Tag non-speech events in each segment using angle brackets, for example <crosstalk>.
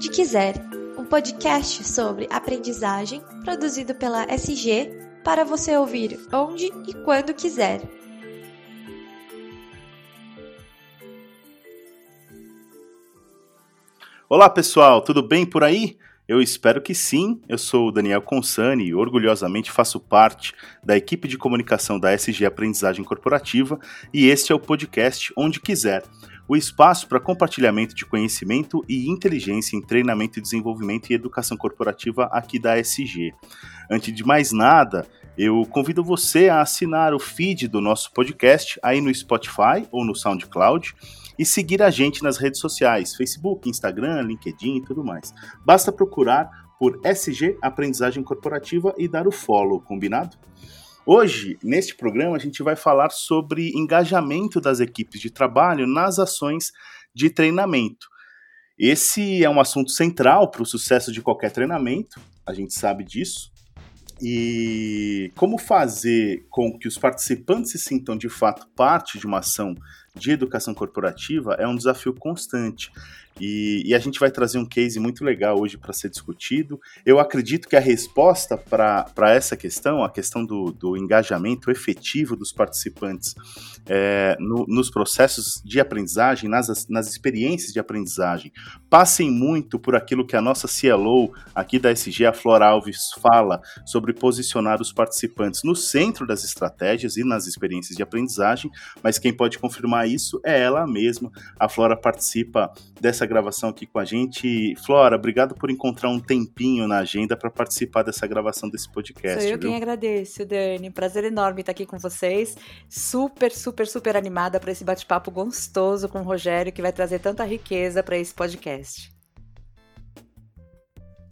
Onde Quiser, um podcast sobre aprendizagem produzido pela SG para você ouvir onde e quando quiser. Olá pessoal, tudo bem por aí? Eu espero que sim. Eu sou o Daniel Consani e orgulhosamente faço parte da equipe de comunicação da SG Aprendizagem Corporativa e este é o podcast Onde Quiser o espaço para compartilhamento de conhecimento e inteligência em treinamento desenvolvimento e educação corporativa aqui da SG. Antes de mais nada, eu convido você a assinar o feed do nosso podcast aí no Spotify ou no SoundCloud e seguir a gente nas redes sociais, Facebook, Instagram, LinkedIn e tudo mais. Basta procurar por SG Aprendizagem Corporativa e dar o follow, combinado? Hoje, neste programa, a gente vai falar sobre engajamento das equipes de trabalho nas ações de treinamento. Esse é um assunto central para o sucesso de qualquer treinamento, a gente sabe disso. E como fazer com que os participantes se sintam de fato parte de uma ação de educação corporativa é um desafio constante. E, e, a gente vai trazer um case muito legal hoje para ser discutido. Eu acredito que a resposta para essa questão, a questão do, do engajamento efetivo dos participantes é, no, nos processos de aprendizagem, nas, nas experiências de aprendizagem, passem muito por aquilo que a nossa CLO aqui da SG, a Flora Alves, fala sobre posicionar os participantes no centro das estratégias e nas experiências de aprendizagem, mas quem pode confirmar isso é ela mesma. A Flora participa dessa gravação aqui com a gente. Flora, obrigado por encontrar um tempinho na agenda para participar dessa gravação desse podcast. Sou eu viu? quem agradeço, Dani. Prazer enorme estar aqui com vocês. Super, super, super animada para esse bate-papo gostoso com o Rogério, que vai trazer tanta riqueza para esse podcast.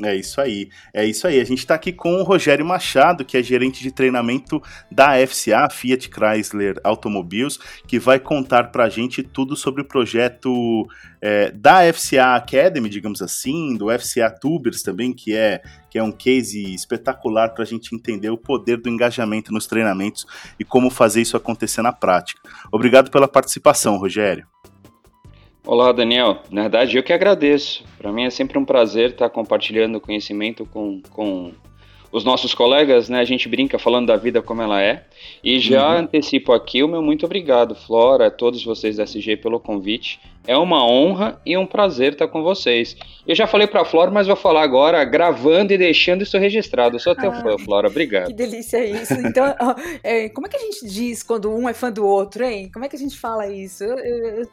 É isso aí, é isso aí. A gente está aqui com o Rogério Machado, que é gerente de treinamento da FCA, Fiat Chrysler Automobiles, que vai contar para a gente tudo sobre o projeto é, da FCA Academy, digamos assim, do FCA Tubers também, que é, que é um case espetacular para a gente entender o poder do engajamento nos treinamentos e como fazer isso acontecer na prática. Obrigado pela participação, Rogério. Olá, Daniel. Na verdade, eu que agradeço. Para mim é sempre um prazer estar compartilhando conhecimento com, com os nossos colegas, né? A gente brinca falando da vida como ela é. E já uhum. antecipo aqui o meu muito obrigado, Flora, a todos vocês da SG pelo convite. É uma honra e um prazer estar com vocês. Eu já falei para a Flora, mas vou falar agora, gravando e deixando isso registrado. Eu sou teu ah, fã, Flora. Obrigado. Que delícia isso. Então, é, como é que a gente diz quando um é fã do outro, hein? Como é que a gente fala isso? Eu, eu,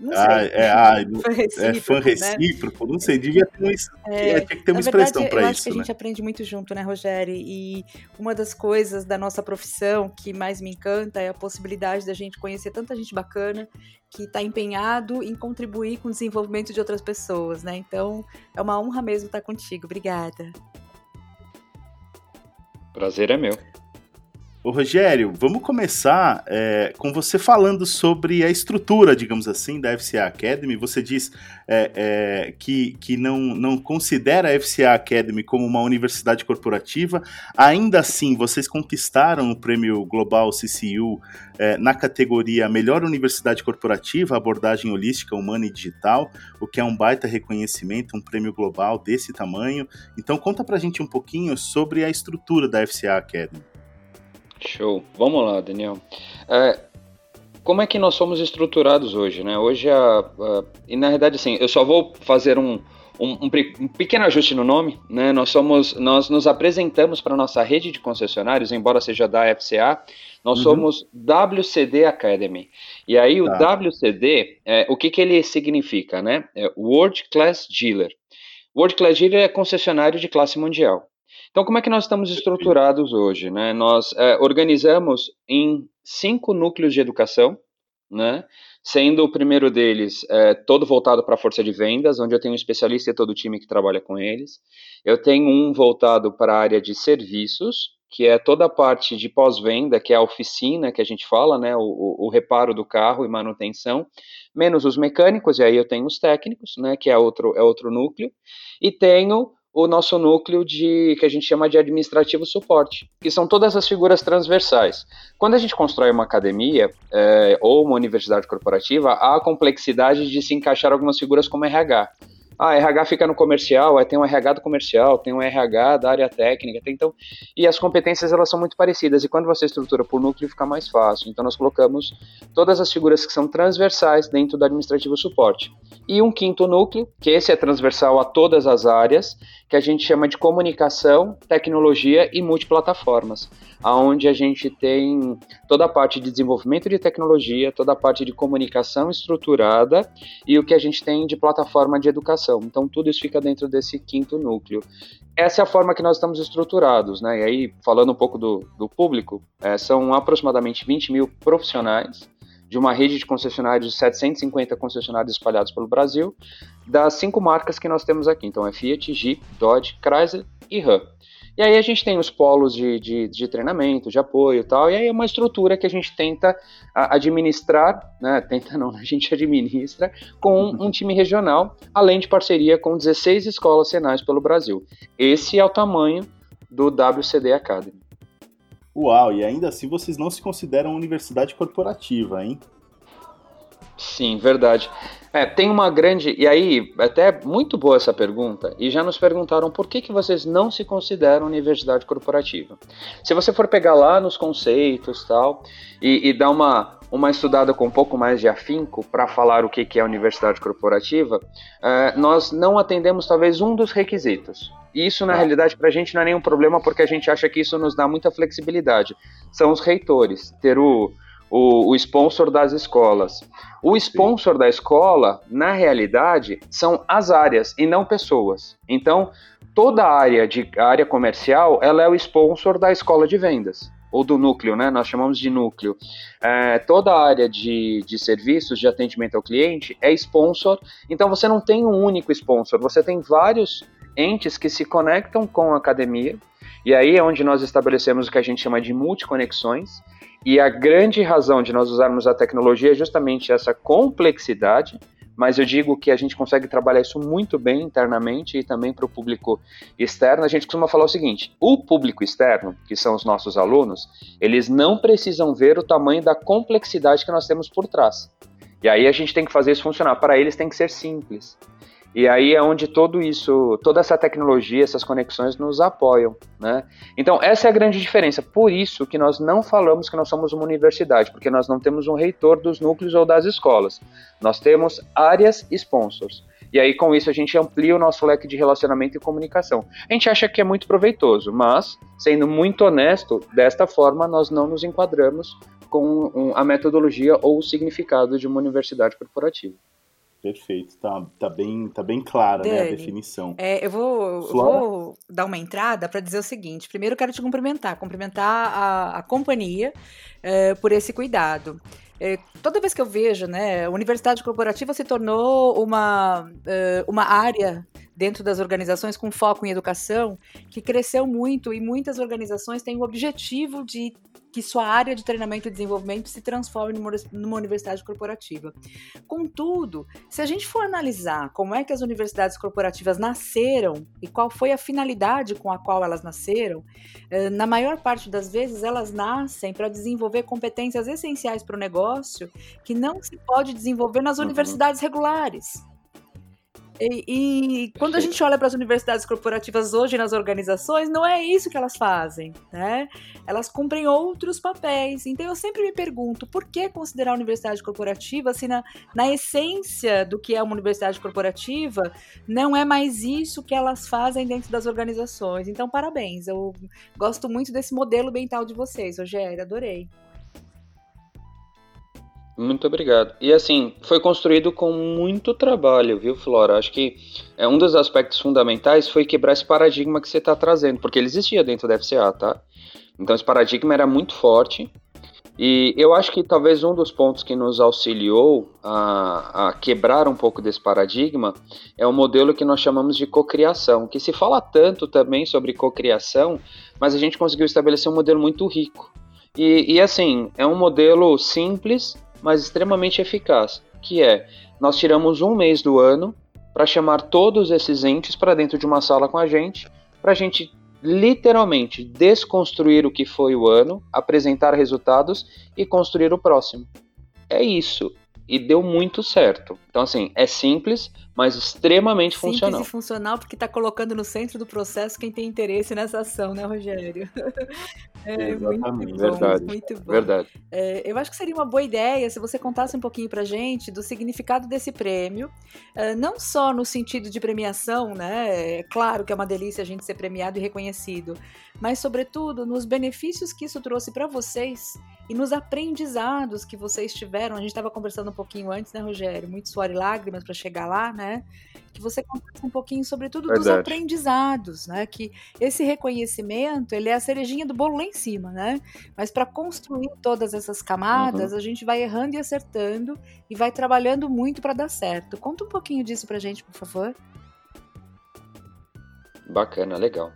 não sei. Ah, é, ah, fã é fã recíproco, né? não sei, devia ter, uma, é, tinha que ter uma expressão para isso. Eu acho que a gente né? aprende muito junto, né, Rogério? E uma das coisas da nossa profissão que mais me encanta é a possibilidade da gente conhecer tanta gente bacana que está empenhado em contribuir com o desenvolvimento de outras pessoas, né? Então, é uma honra mesmo estar contigo. Obrigada. Prazer é meu. Ô Rogério, vamos começar é, com você falando sobre a estrutura, digamos assim, da FCA Academy. Você diz é, é, que, que não, não considera a FCA Academy como uma universidade corporativa. Ainda assim, vocês conquistaram o prêmio Global CCU é, na categoria Melhor Universidade Corporativa, Abordagem Holística, Humana e Digital, o que é um baita reconhecimento, um prêmio global desse tamanho. Então, conta pra gente um pouquinho sobre a estrutura da FCA Academy. Show. Vamos lá, Daniel. É, como é que nós somos estruturados hoje, né? Hoje, a, a, e na verdade, assim, eu só vou fazer um, um, um, um, pequeno ajuste no nome, né? Nós somos, nós nos apresentamos para nossa rede de concessionários, embora seja da FCA, nós uhum. somos WCD Academy. E aí o tá. WCD, é, o que que ele significa, né? É World Class Dealer. World Class Dealer é concessionário de classe mundial. Então, como é que nós estamos estruturados hoje? Né? Nós é, organizamos em cinco núcleos de educação, né? sendo o primeiro deles é, todo voltado para a força de vendas, onde eu tenho um especialista e todo o time que trabalha com eles. Eu tenho um voltado para a área de serviços, que é toda a parte de pós-venda, que é a oficina que a gente fala, né, o, o, reparo do carro e manutenção, menos os mecânicos, e aí eu tenho os técnicos, né, que é outro, é outro núcleo, e tenho o nosso núcleo de que a gente chama de administrativo suporte, que são todas as figuras transversais. Quando a gente constrói uma academia é, ou uma universidade corporativa, há a complexidade de se encaixar algumas figuras como RH. Ah, RH fica no comercial, aí tem um RH do comercial, tem um RH da área técnica, tem, então, e as competências elas são muito parecidas, e quando você estrutura por núcleo fica mais fácil. Então nós colocamos todas as figuras que são transversais dentro do administrativo suporte. E um quinto núcleo, que esse é transversal a todas as áreas, que a gente chama de comunicação, tecnologia e multiplataformas, aonde a gente tem toda a parte de desenvolvimento de tecnologia, toda a parte de comunicação estruturada e o que a gente tem de plataforma de educação. Então tudo isso fica dentro desse quinto núcleo. Essa é a forma que nós estamos estruturados, né? E aí, falando um pouco do, do público, é, são aproximadamente 20 mil profissionais de uma rede de concessionários de 750 concessionários espalhados pelo Brasil, das cinco marcas que nós temos aqui. Então é Fiat, Jeep, Dodge, Chrysler e Ram. E aí a gente tem os polos de, de, de, treinamento, de apoio e tal, e aí é uma estrutura que a gente tenta administrar, né, <laughs> tenta não, a gente administra com um, um time regional, além de parceria com 16 escolas senais pelo Brasil. Esse é o tamanho do WCD Academy. Uau, e ainda assim vocês não se consideram universidade corporativa, hein? Sim, verdade. É, tem uma grande. E aí, até muito boa essa pergunta, e já nos perguntaram por que, que vocês não se consideram universidade corporativa. Se você for pegar lá nos conceitos tal, e, e dar uma, uma estudada com um pouco mais de afinco para falar o que, que é universidade corporativa, é, nós não atendemos talvez um dos requisitos. E isso, na ah. realidade, para a gente não é nenhum problema, porque a gente acha que isso nos dá muita flexibilidade. São os reitores, ter o, o, o sponsor das escolas. O sponsor Sim. da escola, na realidade, são as áreas e não pessoas. Então, toda a área, de, a área comercial, ela é o sponsor da escola de vendas ou do núcleo, né? Nós chamamos de núcleo. É, toda a área de, de serviços de atendimento ao cliente é sponsor, então você não tem um único sponsor, você tem vários entes que se conectam com a academia, e aí é onde nós estabelecemos o que a gente chama de multiconexões, e a grande razão de nós usarmos a tecnologia é justamente essa complexidade, mas eu digo que a gente consegue trabalhar isso muito bem internamente e também para o público externo. A gente costuma falar o seguinte: o público externo, que são os nossos alunos, eles não precisam ver o tamanho da complexidade que nós temos por trás. E aí a gente tem que fazer isso funcionar. Para eles tem que ser simples. E aí é onde todo isso, toda essa tecnologia, essas conexões nos apoiam, né? Então essa é a grande diferença. Por isso que nós não falamos que nós somos uma universidade, porque nós não temos um reitor dos núcleos ou das escolas. Nós temos áreas sponsors. E aí com isso a gente amplia o nosso leque de relacionamento e comunicação. A gente acha que é muito proveitoso, mas sendo muito honesto, desta forma nós não nos enquadramos com a metodologia ou o significado de uma universidade corporativa. Perfeito, tá, tá, bem, tá bem clara Dani, né, a definição. É, eu vou, vou dar uma entrada para dizer o seguinte: primeiro eu quero te cumprimentar, cumprimentar a, a companhia é, por esse cuidado. É, toda vez que eu vejo, né, a universidade corporativa se tornou uma, é, uma área dentro das organizações com foco em educação que cresceu muito e muitas organizações têm o objetivo de que sua área de treinamento e desenvolvimento se transforme numa universidade corporativa. Contudo, se a gente for analisar como é que as universidades corporativas nasceram e qual foi a finalidade com a qual elas nasceram, eh, na maior parte das vezes elas nascem para desenvolver competências essenciais para o negócio que não se pode desenvolver nas uhum. universidades regulares. E, e, quando a gente olha para as universidades corporativas hoje nas organizações, não é isso que elas fazem, né? Elas cumprem outros papéis. Então eu sempre me pergunto, por que considerar a universidade corporativa se na, na essência do que é uma universidade corporativa não é mais isso que elas fazem dentro das organizações? Então, parabéns. Eu gosto muito desse modelo mental de vocês, Rogério, adorei. Muito obrigado. E assim, foi construído com muito trabalho, viu, Flora? Acho que é um dos aspectos fundamentais foi quebrar esse paradigma que você está trazendo, porque ele existia dentro da FCA, tá? Então esse paradigma era muito forte. E eu acho que talvez um dos pontos que nos auxiliou a, a quebrar um pouco desse paradigma é o modelo que nós chamamos de cocriação, que se fala tanto também sobre cocriação, mas a gente conseguiu estabelecer um modelo muito rico. E, e assim, é um modelo simples, mas extremamente eficaz, que é nós tiramos um mês do ano para chamar todos esses entes para dentro de uma sala com a gente, para a gente literalmente desconstruir o que foi o ano, apresentar resultados e construir o próximo. É isso. E deu muito certo. Então, assim, é simples, mas extremamente simples funcional. Simples e funcional porque está colocando no centro do processo quem tem interesse nessa ação, né, Rogério? <laughs> É, Exatamente. Muito bom, Verdade. Muito bom. Verdade. É, eu acho que seria uma boa ideia se você contasse um pouquinho pra gente do significado desse prêmio, é, não só no sentido de premiação, né? É claro que é uma delícia a gente ser premiado e reconhecido, mas sobretudo nos benefícios que isso trouxe para vocês e nos aprendizados que vocês tiveram. A gente estava conversando um pouquinho antes, né, Rogério? Muito suor e lágrimas para chegar lá, né? Que você contasse um pouquinho, sobretudo, Verdade. dos aprendizados, né? Que esse reconhecimento, ele é a cerejinha do bolo lá em cima, né? Mas para construir todas essas camadas, uhum. a gente vai errando e acertando e vai trabalhando muito para dar certo. Conta um pouquinho disso para gente, por favor. Bacana, legal.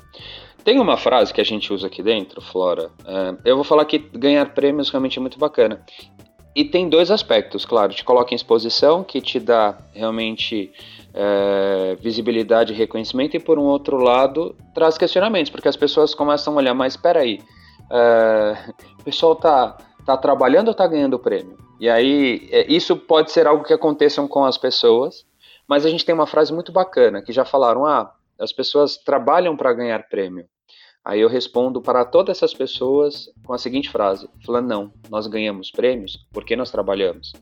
Tem uma frase que a gente usa aqui dentro, Flora. É, eu vou falar que ganhar prêmios realmente é muito bacana. E tem dois aspectos, claro. Te coloca em exposição, que te dá realmente é, visibilidade e reconhecimento, e por um outro lado, traz questionamentos, porque as pessoas começam a olhar, mas espera aí, é, o pessoal tá, tá trabalhando ou tá ganhando prêmio? E aí, é, isso pode ser algo que aconteça com as pessoas, mas a gente tem uma frase muito bacana, que já falaram, ah, as pessoas trabalham para ganhar prêmio. Aí eu respondo para todas essas pessoas com a seguinte frase: falando, não, nós ganhamos prêmios porque nós trabalhamos.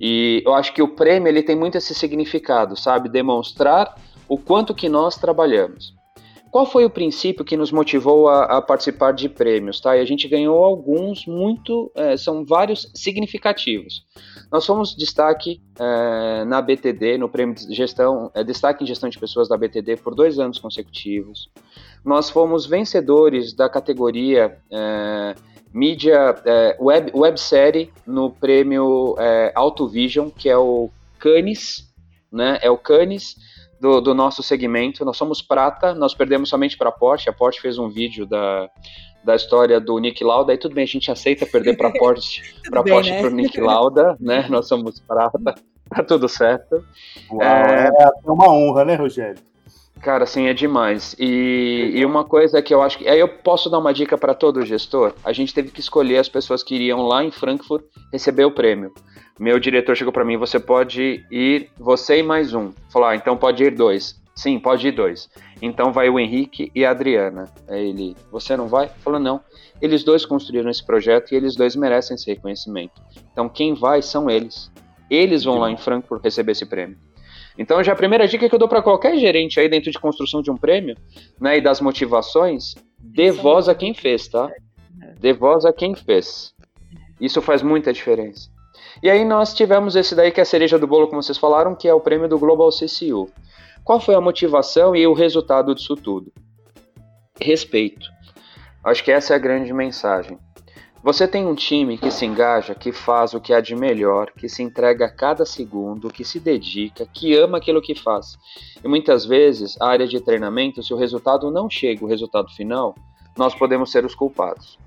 E eu acho que o prêmio ele tem muito esse significado, sabe? Demonstrar o quanto que nós trabalhamos. Qual foi o princípio que nos motivou a, a participar de prêmios? Tá? E a gente ganhou alguns muito, é, são vários significativos. Nós fomos destaque é, na BTD, no prêmio de gestão, é, destaque em gestão de pessoas da BTD por dois anos consecutivos. Nós fomos vencedores da categoria é, mídia é, web, websérie no prêmio é, Vision, que é o Cannes, né? É o Cannes do, do, nosso segmento. Nós somos prata, nós perdemos somente para a Porsche. A Porsche fez um vídeo da, da história do Nick Lauda, e tudo bem, a gente aceita perder para <laughs> Porsche, para Porsche né? para o Nick Lauda, né? Nós somos prata, tá tudo certo. Uau, é... é uma honra, né, Rogério? Cara, assim, é demais. E, e, uma coisa que eu acho que. Aí eu posso dar uma dica para todo gestor. A gente teve que escolher as pessoas que iriam lá em Frankfurt receber o prêmio. Meu diretor chegou para mim: você pode ir, você e mais um. Falou: ah, então pode ir dois. Sim, pode ir dois. Então vai o Henrique e a Adriana. Aí ele: você não vai? Falou: não. Eles dois construíram esse projeto e eles dois merecem esse reconhecimento. Então quem vai são eles. Eles vão lá em Frankfurt receber esse prêmio. Então, já a primeira dica que eu dou para qualquer gerente aí dentro de construção de um prêmio, né, e das motivações, dê voz a quem fez, tá? Dê voz a quem fez. Isso faz muita diferença. E aí nós tivemos esse daí que é a cereja do bolo, como vocês falaram, que é o prêmio do Global CCU. Qual foi a motivação e o resultado disso tudo? Respeito. Acho que essa é a grande mensagem. Você tem um time que se engaja, que faz o que há de melhor, que se entrega a cada segundo, que se dedica, que ama aquilo que faz. E muitas vezes, a área de treinamento, se o resultado não chega, o resultado final, nós podemos ser os culpados.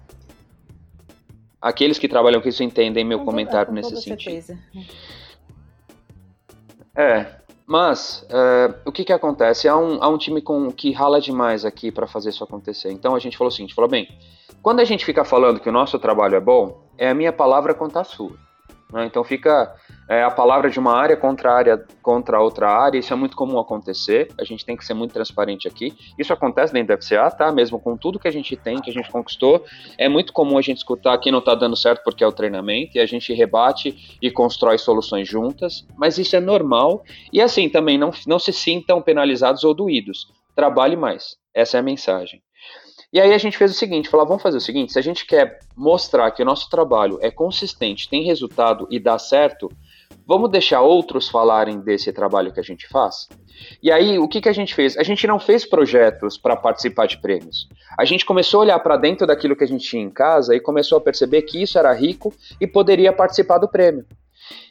Aqueles que trabalham com isso entendem meu com comentário toda, nesse sentido. Certeza. É, mas é, o que, que acontece? Há um, há um time com, que rala demais aqui para fazer isso acontecer. Então a gente falou o seguinte: falou bem, quando a gente fica falando que o nosso trabalho é bom, é a minha palavra contra a sua. Né? Então fica é, a palavra de uma área contra, área contra outra área, isso é muito comum acontecer, a gente tem que ser muito transparente aqui. Isso acontece dentro da FCA, tá? Mesmo com tudo que a gente tem, que a gente conquistou, é muito comum a gente escutar que não está dando certo porque é o treinamento, e a gente rebate e constrói soluções juntas, mas isso é normal, e assim também não, não se sintam penalizados ou doídos. Trabalhe mais, essa é a mensagem. E aí a gente fez o seguinte, falou, vamos fazer o seguinte, se a gente quer mostrar que o nosso trabalho é consistente, tem resultado e dá certo, vamos deixar outros falarem desse trabalho que a gente faz? E aí, o que, que a gente fez? A gente não fez projetos para participar de prêmios. A gente começou a olhar para dentro daquilo que a gente tinha em casa e começou a perceber que isso era rico e poderia participar do prêmio.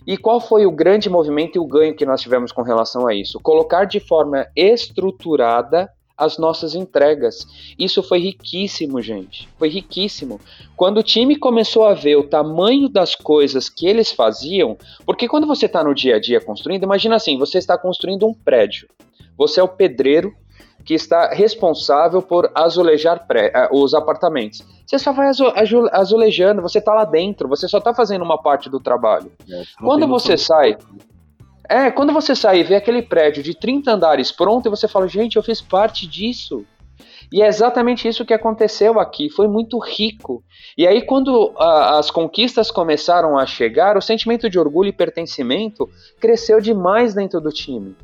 E qual foi o grande movimento e o ganho que nós tivemos com relação a isso? Colocar de forma estruturada as nossas entregas. Isso foi riquíssimo, gente. Foi riquíssimo. Quando o time começou a ver o tamanho das coisas que eles faziam, porque quando você está no dia a dia construindo, imagina assim: você está construindo um prédio. Você é o pedreiro que está responsável por azulejar pré, uh, os apartamentos. Você só vai azulejando, você está lá dentro, você só está fazendo uma parte do trabalho. É, Quando você sai, É, quando você sai e vê aquele prédio de 30 andares pronto, e você fala, gente, eu fiz parte disso. E é exatamente isso que aconteceu aqui, foi muito rico. E aí, quando a, as conquistas começaram a chegar, o sentimento de orgulho e pertencimento cresceu demais dentro do time.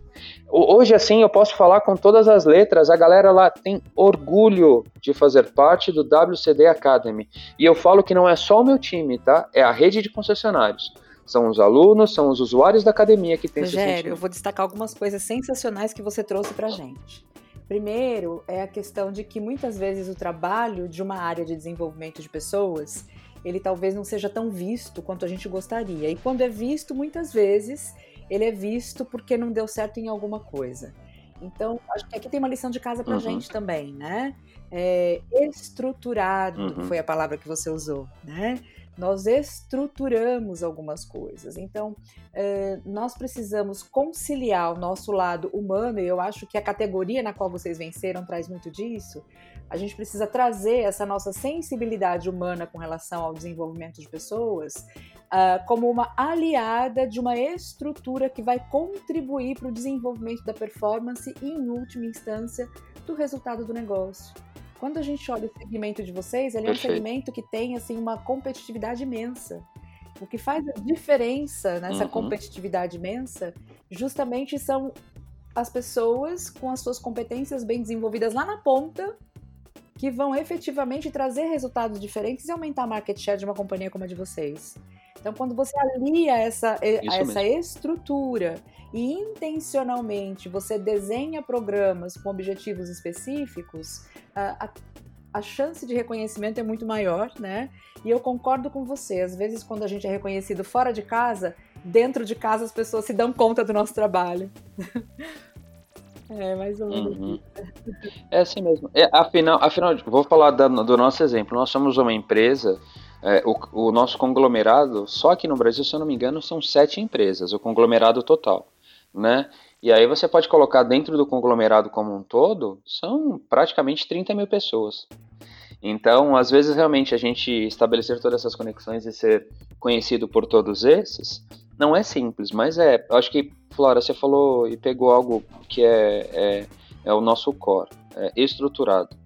Hoje, assim, eu posso falar com todas as letras, a galera lá tem orgulho de fazer parte do WCD Academy. E eu falo que não é só o meu time, tá? É a rede de concessionários. São os alunos, são os usuários da academia que tem Rogério, esse sentimento. eu vou destacar algumas coisas sensacionais que você trouxe pra gente. Primeiro, é a questão de que muitas vezes o trabalho de uma área de desenvolvimento de pessoas, ele talvez não seja tão visto quanto a gente gostaria. E quando é visto, muitas vezes, ele é visto porque não deu certo em alguma coisa. Então, acho que aqui tem uma lição de casa pra Uhum. gente também, né? É, estruturado Uhum. foi a palavra que você usou, né? Nós estruturamos algumas coisas. Então, eh, nós precisamos conciliar o nosso lado humano, e eu acho que a categoria na qual vocês venceram traz muito disso. A gente precisa trazer essa nossa sensibilidade humana com relação ao desenvolvimento de pessoas ah, como uma aliada de uma estrutura que vai contribuir para o desenvolvimento da performance e, em última instância, do resultado do negócio. Quando a gente olha o segmento de vocês, ele é um segmento que tem assim uma competitividade imensa. O que faz a diferença nessa Uhum. competitividade imensa, justamente são as pessoas com as suas competências bem desenvolvidas lá na ponta, que vão efetivamente trazer resultados diferentes e aumentar a market share de uma companhia como a de vocês. Então, quando você alia essa, Isso essa estrutura e intencionalmente você desenha programas com objetivos específicos, a, a- a chance de reconhecimento é muito maior, né? E eu concordo com você. Às vezes, quando a gente é reconhecido fora de casa, dentro de casa as pessoas se dão conta do nosso trabalho. <laughs> é, mais ou menos. Uhum. É assim mesmo. É, afinal, afinal, vou falar da- do nosso exemplo. Nós somos uma empresa, é, o, o nosso conglomerado, só aqui no Brasil, se eu não me engano, são sete empresas, o conglomerado total, né? E aí você pode colocar dentro do conglomerado como um todo, são praticamente 30 mil pessoas. Então, às vezes, realmente, a gente estabelecer todas essas conexões e ser conhecido por todos esses, não é simples, mas é. Eu acho que, Flora, você falou e pegou algo que é, é, é o nosso core, é estruturado.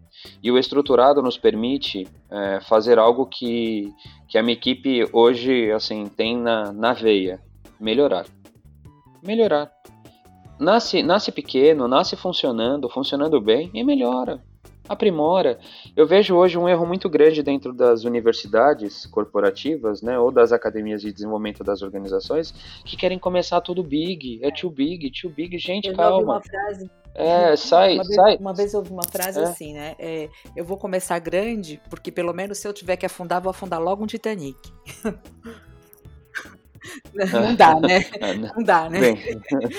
E o estruturado nos permite é, fazer algo que, que a minha equipe hoje assim tem na, na veia: melhorar. Melhorar. Nasce, nasce pequeno, nasce funcionando, funcionando bem e melhora aprimora. Eu vejo hoje um erro muito grande dentro das universidades corporativas, né, ou das academias de desenvolvimento das organizações, que querem começar tudo big, é too big, too big, gente, Eu calma. uma frase É, sai, uma, vez, sai. uma vez eu ouvi uma frase É. assim, né? é, eu vou começar grande, porque pelo menos se eu tiver que afundar, vou afundar logo um Titanic. <laughs> não dá, né? Ah, <laughs> não. Não dá, né? Bem,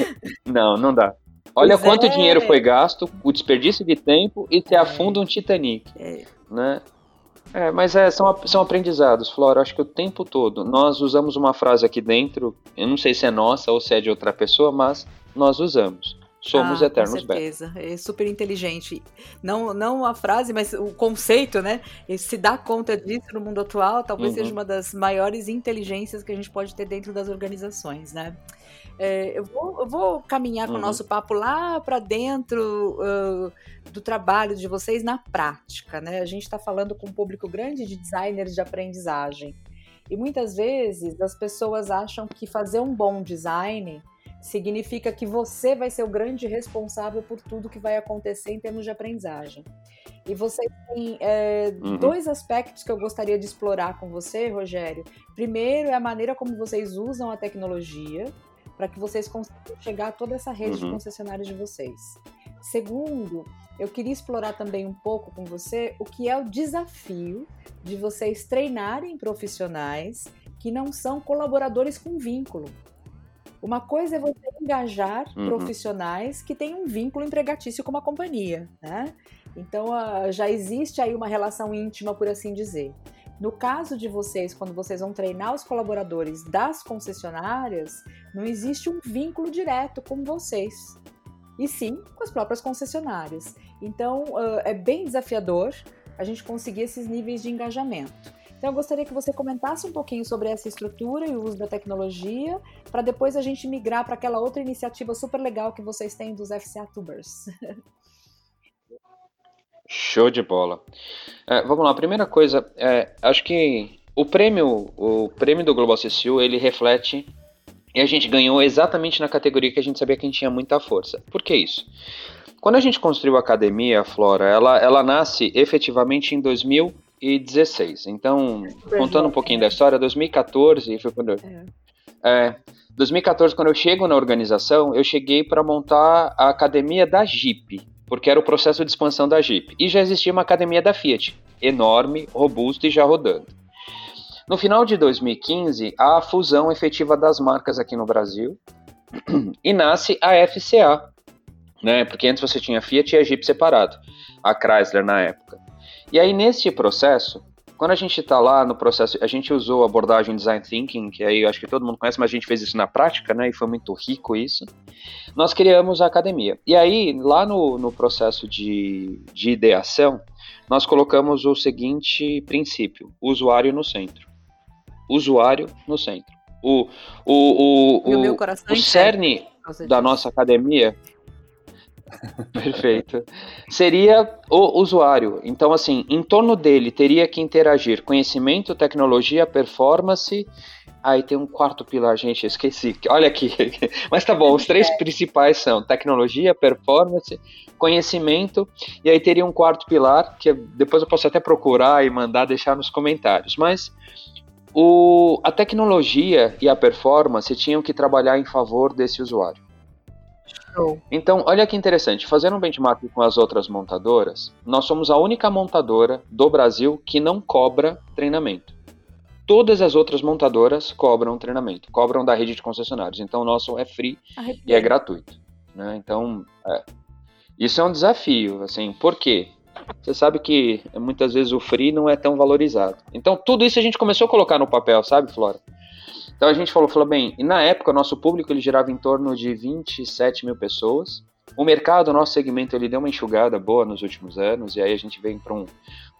<laughs> não, não dá. Olha Pois quanto é. dinheiro foi gasto, o desperdício de tempo e se É. afunda um Titanic, É, né? É, mas é, são, são aprendizados, Flora. Acho que o tempo todo nós usamos uma frase aqui dentro, eu não sei se é nossa ou se é de outra pessoa, mas nós usamos. Somos ah, eternos Com certeza, é super inteligente. Não, não a frase, mas o conceito, né? E se dar conta disso no mundo atual, talvez Uhum. seja uma das maiores inteligências que a gente pode ter dentro das organizações, né? É, eu, vou, eu vou caminhar com o Uhum. nosso papo lá para dentro ah, do trabalho de vocês na prática, né? A gente está falando com um público grande de designers de aprendizagem. E muitas vezes as pessoas acham que fazer um bom design significa que você vai ser o grande responsável por tudo que vai acontecer em termos de aprendizagem. E você tem é, Uhum. dois aspectos que eu gostaria de explorar com você, Rogério. Primeiro é a maneira como vocês usam a tecnologia para que vocês consigam chegar a toda essa rede de Uhum. concessionários de vocês. Segundo, eu queria explorar também um pouco com você o que é o desafio de vocês treinarem profissionais que não são colaboradores com vínculo. Uma coisa é você engajar Uhum. profissionais que têm um vínculo empregatício com uma companhia, né? Então ah, já existe aí uma relação íntima, por assim dizer. No caso de vocês, quando vocês vão treinar os colaboradores das concessionárias, não existe um vínculo direto com vocês, e sim com as próprias concessionárias. Então ah, é bem desafiador a gente conseguir esses níveis de engajamento. Então, eu gostaria que você comentasse um pouquinho sobre essa estrutura e o uso da tecnologia, para depois a gente migrar para aquela outra iniciativa super legal que vocês têm dos FCA Tubers. Show de bola. É, vamos lá, primeira coisa, é, acho que o prêmio, o prêmio do Global CCU, ele reflete e a gente ganhou exatamente na categoria que a gente sabia que a gente tinha muita força. Por que isso? Quando a gente construiu a academia, a Flora, ela, ela nasce efetivamente em 2016. Então, contando um pouquinho é. da história, 2014 foi quando eu, é. é 2014, quando eu chego na organização, eu cheguei para montar a academia da Jeep, porque era o processo de expansão da Jeep. E já existia uma academia da Fiat, enorme, robusta e já rodando. No final de 2015, há a fusão efetiva das marcas aqui no Brasil <clears throat> e nasce a FCA, né? Porque antes você tinha Fiat e a Jeep separado, a Chrysler na época. E aí nesse processo, quando a gente está lá no processo, a gente usou a abordagem design thinking, que aí eu acho que todo mundo conhece, mas a gente fez isso na prática, né? E foi muito rico isso. Nós criamos a academia. E aí, lá no, no processo de, de ideação, nós colocamos o seguinte princípio: usuário no centro. Usuário no centro. O, o, o, o, o, o cerne da nossa academia Perfeito. Seria o usuário. Então, assim, em torno dele teria que interagir conhecimento, tecnologia, performance. Aí tem um quarto pilar, gente, esqueci. Olha aqui. <laughs> Mas tá bom, os três principais são tecnologia, performance, conhecimento. E aí teria um quarto pilar, que depois eu posso até procurar e mandar deixar nos comentários. Mas o, a tecnologia e a performance tinham que trabalhar em favor desse usuário. Então, olha que interessante, fazendo um benchmark com as outras montadoras, nós somos a única montadora do Brasil que não cobra treinamento. Todas as outras montadoras cobram treinamento, cobram da rede de concessionários. Então, o nosso é free e é gratuito. Né? Então, é, isso é um desafio. Assim, por quê? Você sabe que muitas vezes o free não é tão valorizado. Então, tudo isso a gente começou a colocar no papel, sabe, Flora? Então a gente falou, falou bem, e na época o nosso público ele girava em torno de 27 mil pessoas. O mercado, o nosso segmento, ele deu uma enxugada boa nos últimos anos, e aí a gente vem para um,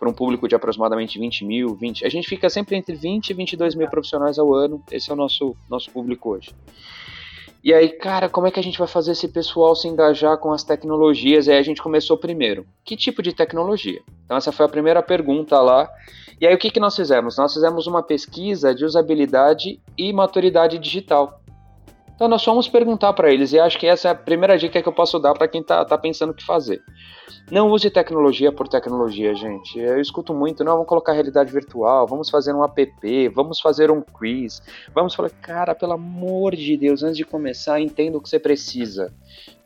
um público de aproximadamente 20 mil, 20. A gente fica sempre entre 20 e 22 mil profissionais ao ano, esse é o nosso, nosso público hoje. E aí, cara, como é que a gente vai fazer esse pessoal se engajar com as tecnologias? E aí a gente começou primeiro. Que tipo de tecnologia? Então, essa foi a primeira pergunta lá. E aí o que, que nós fizemos? Nós fizemos uma pesquisa de usabilidade e maturidade digital. Então nós fomos perguntar para eles, e acho que essa é a primeira dica que eu posso dar para quem está tá pensando o que fazer. Não use tecnologia por tecnologia, gente. Eu escuto muito, não, vamos colocar realidade virtual, vamos fazer um app, vamos fazer um quiz, vamos falar, cara, pelo amor de Deus, antes de começar, entenda o que você precisa.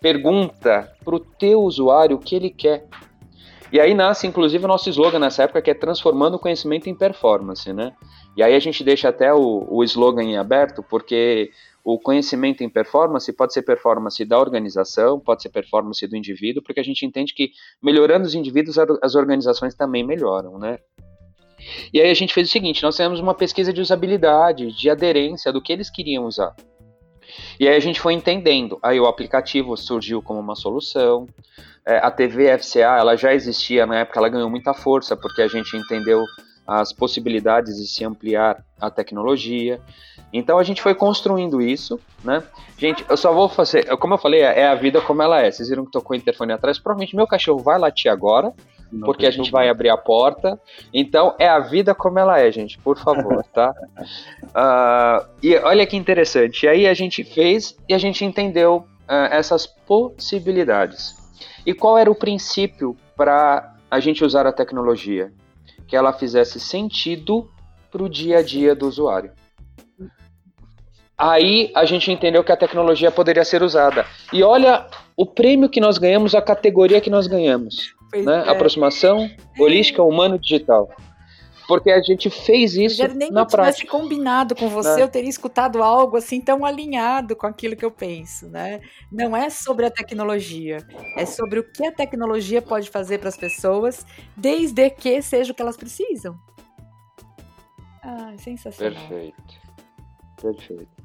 Pergunta para o teu usuário o que ele quer. E aí nasce, inclusive, o nosso slogan nessa época, que é transformando o conhecimento em performance, né? E aí a gente deixa até o, o slogan em aberto, porque o conhecimento em performance pode ser performance da organização, pode ser performance do indivíduo, porque a gente entende que melhorando os indivíduos, as organizações também melhoram, né? E aí a gente fez o seguinte, nós fizemos uma pesquisa de usabilidade, de aderência, do que eles queriam usar. E aí a gente foi entendendo. Aí o aplicativo surgiu como uma solução. É, a TV FCA ela já existia na época, ela ganhou muita força porque a gente entendeu as possibilidades de se ampliar a tecnologia. Então a gente foi construindo isso, né? Gente, eu só vou fazer, como eu falei, é a vida como ela é. Vocês viram que tocou o interfone atrás? Provavelmente meu cachorro vai latir agora, Não porque a gente vai abrir a porta. Então é a vida como ela é, gente, por favor, tá? uh, <laughs> e olha que interessante. E aí a gente fez e a gente entendeu uh, essas possibilidades. E qual era o princípio para a gente usar a tecnologia? Que ela fizesse sentido para o dia a dia do usuário. Aí a gente entendeu que a tecnologia poderia ser usada. E olha o prêmio que nós ganhamos, a categoria que nós ganhamos. Né? É. Aproximação holística humano-digital. Porque a gente fez isso eu nem na que eu tivesse combinado com você, né? eu teria escutado algo assim tão alinhado com aquilo que eu penso, né? Não é sobre a tecnologia, é sobre o que a tecnologia pode fazer para as pessoas, desde que seja o que elas precisam. Ah, sensacional. Perfeito. Perfeito.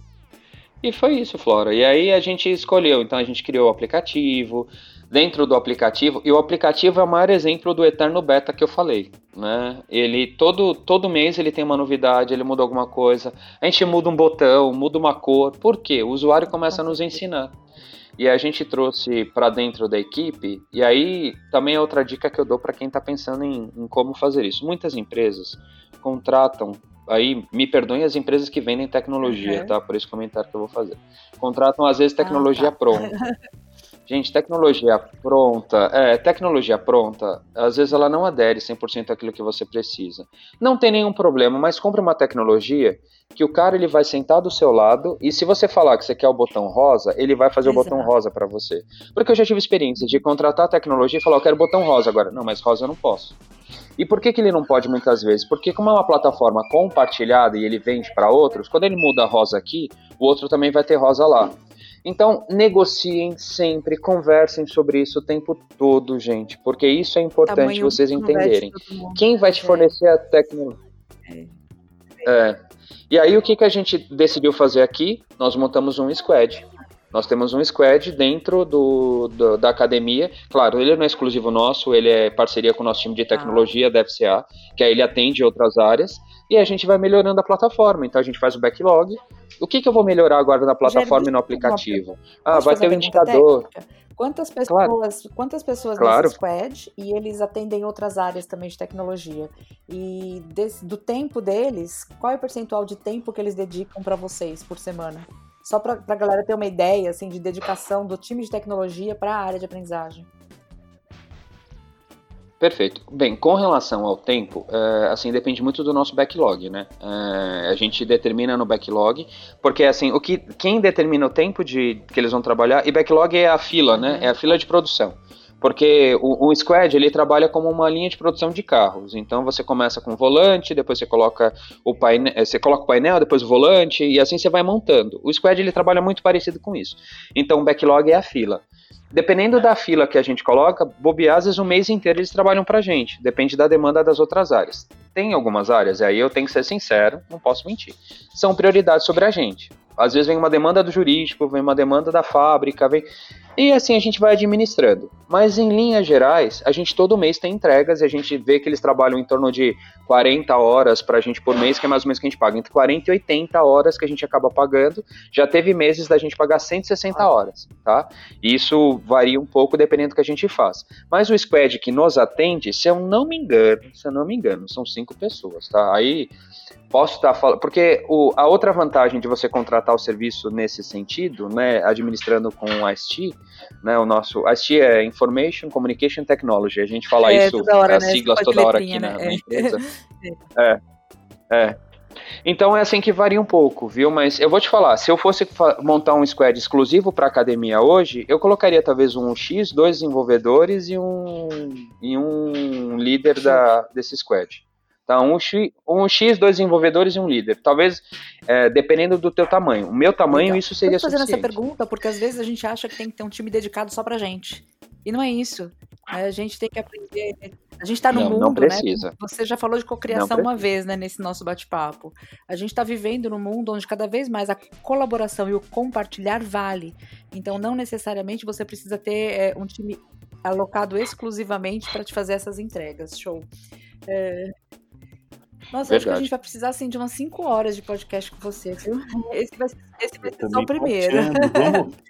E foi isso, Flora. E aí a gente escolheu, então a gente criou o aplicativo, dentro do aplicativo, e o aplicativo é o maior exemplo do eterno beta que eu falei, né? Ele todo todo mês ele tem uma novidade, ele muda alguma coisa. A gente muda um botão, muda uma cor. Por quê? O usuário começa a nos ensinar. E a gente trouxe para dentro da equipe, e aí também é outra dica que eu dou para quem está pensando em, em como fazer isso. Muitas empresas contratam aí me perdoem as empresas que vendem tecnologia, uhum. tá? Por esse comentário que eu vou fazer. Contratam às vezes tecnologia ah, tá. pronta. <laughs> Gente, tecnologia pronta, é, tecnologia pronta, às vezes ela não adere 100% àquilo que você precisa. Não tem nenhum problema, mas compre uma tecnologia que o cara ele vai sentar do seu lado e se você falar que você quer o botão rosa, ele vai fazer Exato. o botão rosa para você. Porque eu já tive experiência de contratar a tecnologia e falar, eu quero botão rosa agora. Não, mas rosa eu não posso. E por que, que ele não pode muitas vezes? Porque como é uma plataforma compartilhada e ele vende para outros, quando ele muda a rosa aqui, o outro também vai ter rosa lá. Então, negociem sempre, conversem sobre isso o tempo todo, gente, porque isso é importante Tamanho vocês entenderem. Quem vai te é. fornecer a tecnologia? É. é. E aí, o que, que a gente decidiu fazer aqui? Nós montamos um squad. Nós temos um squad dentro do, do, da academia. Claro, ele não é exclusivo nosso, ele é parceria com o nosso time de tecnologia ah. da FCA, que aí ele atende outras áreas e a gente vai melhorando a plataforma. Então a gente faz o backlog. O que, que eu vou melhorar agora na plataforma e no aplicativo? Ah, vai ter o um indicador. Técnica? Quantas pessoas, claro. quantas pessoas claro. nesse squad e eles atendem outras áreas também de tecnologia? E desse, do tempo deles, qual é o percentual de tempo que eles dedicam para vocês por semana? Só para a galera ter uma ideia assim de dedicação do time de tecnologia para a área de aprendizagem. Perfeito. Bem, com relação ao tempo, é, assim, depende muito do nosso backlog, né? É, a gente determina no backlog, porque assim, o que, quem determina o tempo de que eles vão trabalhar, e backlog é a fila, né? É a fila de produção. Porque o, o Squad ele trabalha como uma linha de produção de carros. Então você começa com o volante, depois você coloca o painel, você coloca o painel, depois o volante e assim você vai montando. O Squad ele trabalha muito parecido com isso. Então o backlog é a fila. Dependendo da fila que a gente coloca, bobear, às vezes o mês inteiro eles trabalham pra gente. Depende da demanda das outras áreas. Tem algumas áreas, e aí eu tenho que ser sincero, não posso mentir. São prioridades sobre a gente. Às vezes vem uma demanda do jurídico, vem uma demanda da fábrica, vem. E assim a gente vai administrando. Mas em linhas gerais, a gente todo mês tem entregas e a gente vê que eles trabalham em torno de 40 horas para a gente por mês, que é mais ou menos que a gente paga. Entre 40 e 80 horas que a gente acaba pagando. Já teve meses da gente pagar 160 horas, tá? E isso varia um pouco dependendo do que a gente faz. Mas o squad que nos atende, se eu não me engano, se eu não me engano, são cinco pessoas, tá? Aí posso estar falando. Porque o, a outra vantagem de você contratar o serviço nesse sentido, né, administrando com o IST, né, o nosso. IST é Information Communication Technology. A gente fala é, isso, hora, as né? siglas toda hora aqui né? na, na, empresa. <laughs> é. É. Então é assim que varia um pouco, viu? Mas eu vou te falar, se eu fosse montar um squad exclusivo para academia hoje, eu colocaria talvez um X, dois desenvolvedores e um, e um líder da, desse squad. Tá? Um, X, um X, dois desenvolvedores e um líder. Talvez, é, dependendo do teu tamanho. O meu tamanho, Legal. isso seria suficiente. Eu tô fazendo essa pergunta porque às vezes a gente acha que tem que ter um time dedicado só pra gente. E não é isso. A gente tem que aprender. A gente está no não, mundo, não né? precisa. né? Você já falou de cocriação uma vez, né, nesse nosso bate-papo. A gente está vivendo num mundo onde cada vez mais a colaboração e o compartilhar vale. Então, não necessariamente você precisa ter é, um time alocado exclusivamente para te fazer essas entregas. Show. É, nossa, Verdade. acho que a gente vai precisar assim, de umas 5 horas de podcast com você, viu? Esse <laughs> vai, esse vai ser só o primeiro. <laughs>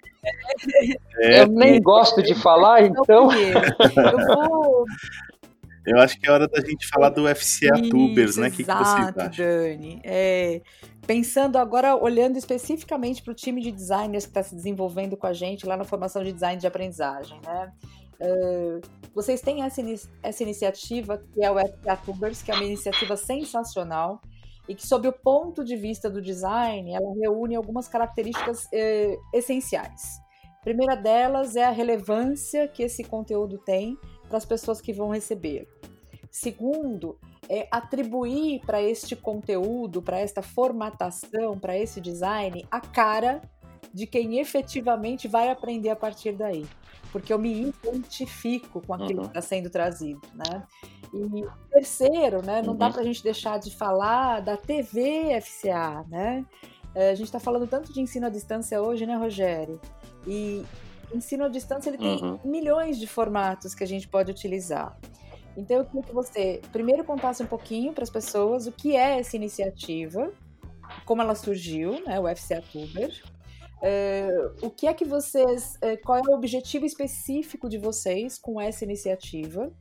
É, eu nem gosto de falar, então. Eu vou. <laughs> Eu acho que é hora da gente falar do FCA Isso, Tubers, né? O que, que você acha? Dani. É, pensando agora, olhando especificamente para o time de designers que está se desenvolvendo com a gente lá na formação de design de aprendizagem, né? Uh, vocês têm essa, essa iniciativa que é o FTA Tubers, que é uma iniciativa sensacional e que, sob o ponto de vista do design, ela reúne algumas características uh, essenciais. A primeira delas é a relevância que esse conteúdo tem para as pessoas que vão receber. Segundo, é atribuir para este conteúdo, para esta formatação, para esse design, a cara de quem efetivamente vai aprender a partir daí porque eu me identifico com aquilo uhum. que está sendo trazido, né? E terceiro, né, não uhum. dá para a gente deixar de falar da TV FCA, né? É, a gente está falando tanto de ensino à distância hoje, né, Rogério? E ensino à distância ele tem uhum. milhões de formatos que a gente pode utilizar. Então eu queria que você primeiro contasse um pouquinho para as pessoas o que é essa iniciativa, como ela surgiu, né, o FCA Tuber. Uh, o que é que vocês, uh, qual é o objetivo específico de vocês com essa iniciativa?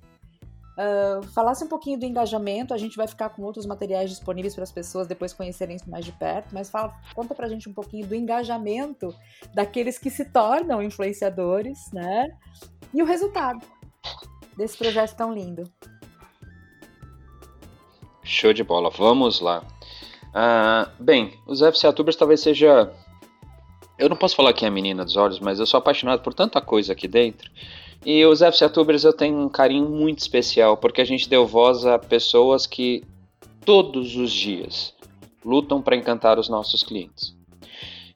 Uh, falasse um pouquinho do engajamento, a gente vai ficar com outros materiais disponíveis para as pessoas depois conhecerem mais de perto, mas fala, conta para a gente um pouquinho do engajamento daqueles que se tornam influenciadores, né? E o resultado desse projeto tão lindo. Show de bola, vamos lá. Uh, bem, os FCA Tubers talvez seja. Eu não posso falar que é a menina dos olhos, mas eu sou apaixonado por tanta coisa aqui dentro e os FCTubers eu tenho um carinho muito especial, porque a gente deu voz a pessoas que todos os dias lutam para encantar os nossos clientes.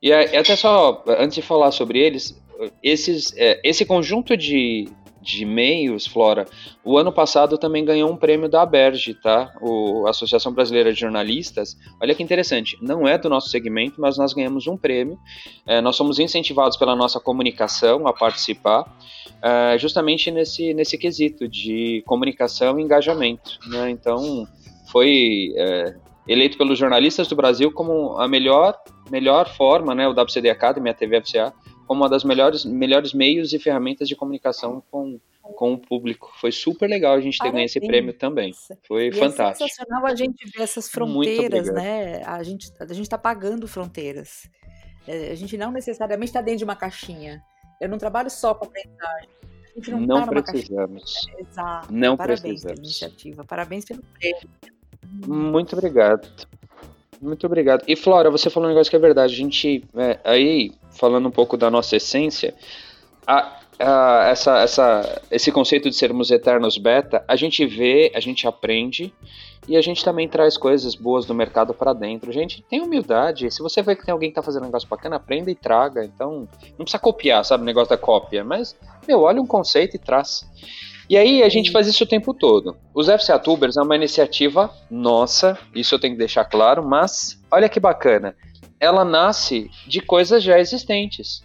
E até só, antes de falar sobre eles, esses, é, esse conjunto de, de meios, Flora, o ano passado também ganhou um prêmio da Aberge, tá? O Associação Brasileira de Jornalistas. Olha que interessante, não é do nosso segmento, mas nós ganhamos um prêmio. É, nós somos incentivados pela nossa comunicação a participar, é, justamente nesse, nesse quesito de comunicação e engajamento. Né? Então, foi é, eleito pelos jornalistas do Brasil como a melhor, melhor forma, né? o WCD Academy, a TV FCA, como uma das melhores, melhores meios e ferramentas de comunicação com, com o público. Foi super legal a gente ter ganho esse prêmio também. Foi e fantástico. É sensacional a gente ver essas fronteiras, né? A gente a gente está pagando fronteiras. É, a gente não necessariamente está dentro de uma caixinha. Eu não trabalho só com aprendizagem. A gente não, não tá precisamos. Exato. Não Parabéns precisamos. pela iniciativa. Parabéns pelo prêmio. Muito obrigado. Muito obrigado. E Flora, você falou um negócio que é verdade. A gente, é, aí, falando um pouco da nossa essência, a, a, essa, essa, esse conceito de sermos eternos beta, a gente vê, a gente aprende e a gente também traz coisas boas do mercado para dentro. Gente, tem humildade. Se você vê que tem alguém que tá fazendo um negócio bacana, aprenda e traga. Então, não precisa copiar, sabe, o negócio da cópia, mas, meu, olha um conceito e traz. E aí a gente faz isso o tempo todo. Os FCA Tubers é uma iniciativa nossa, isso eu tenho que deixar claro, mas olha que bacana. Ela nasce de coisas já existentes.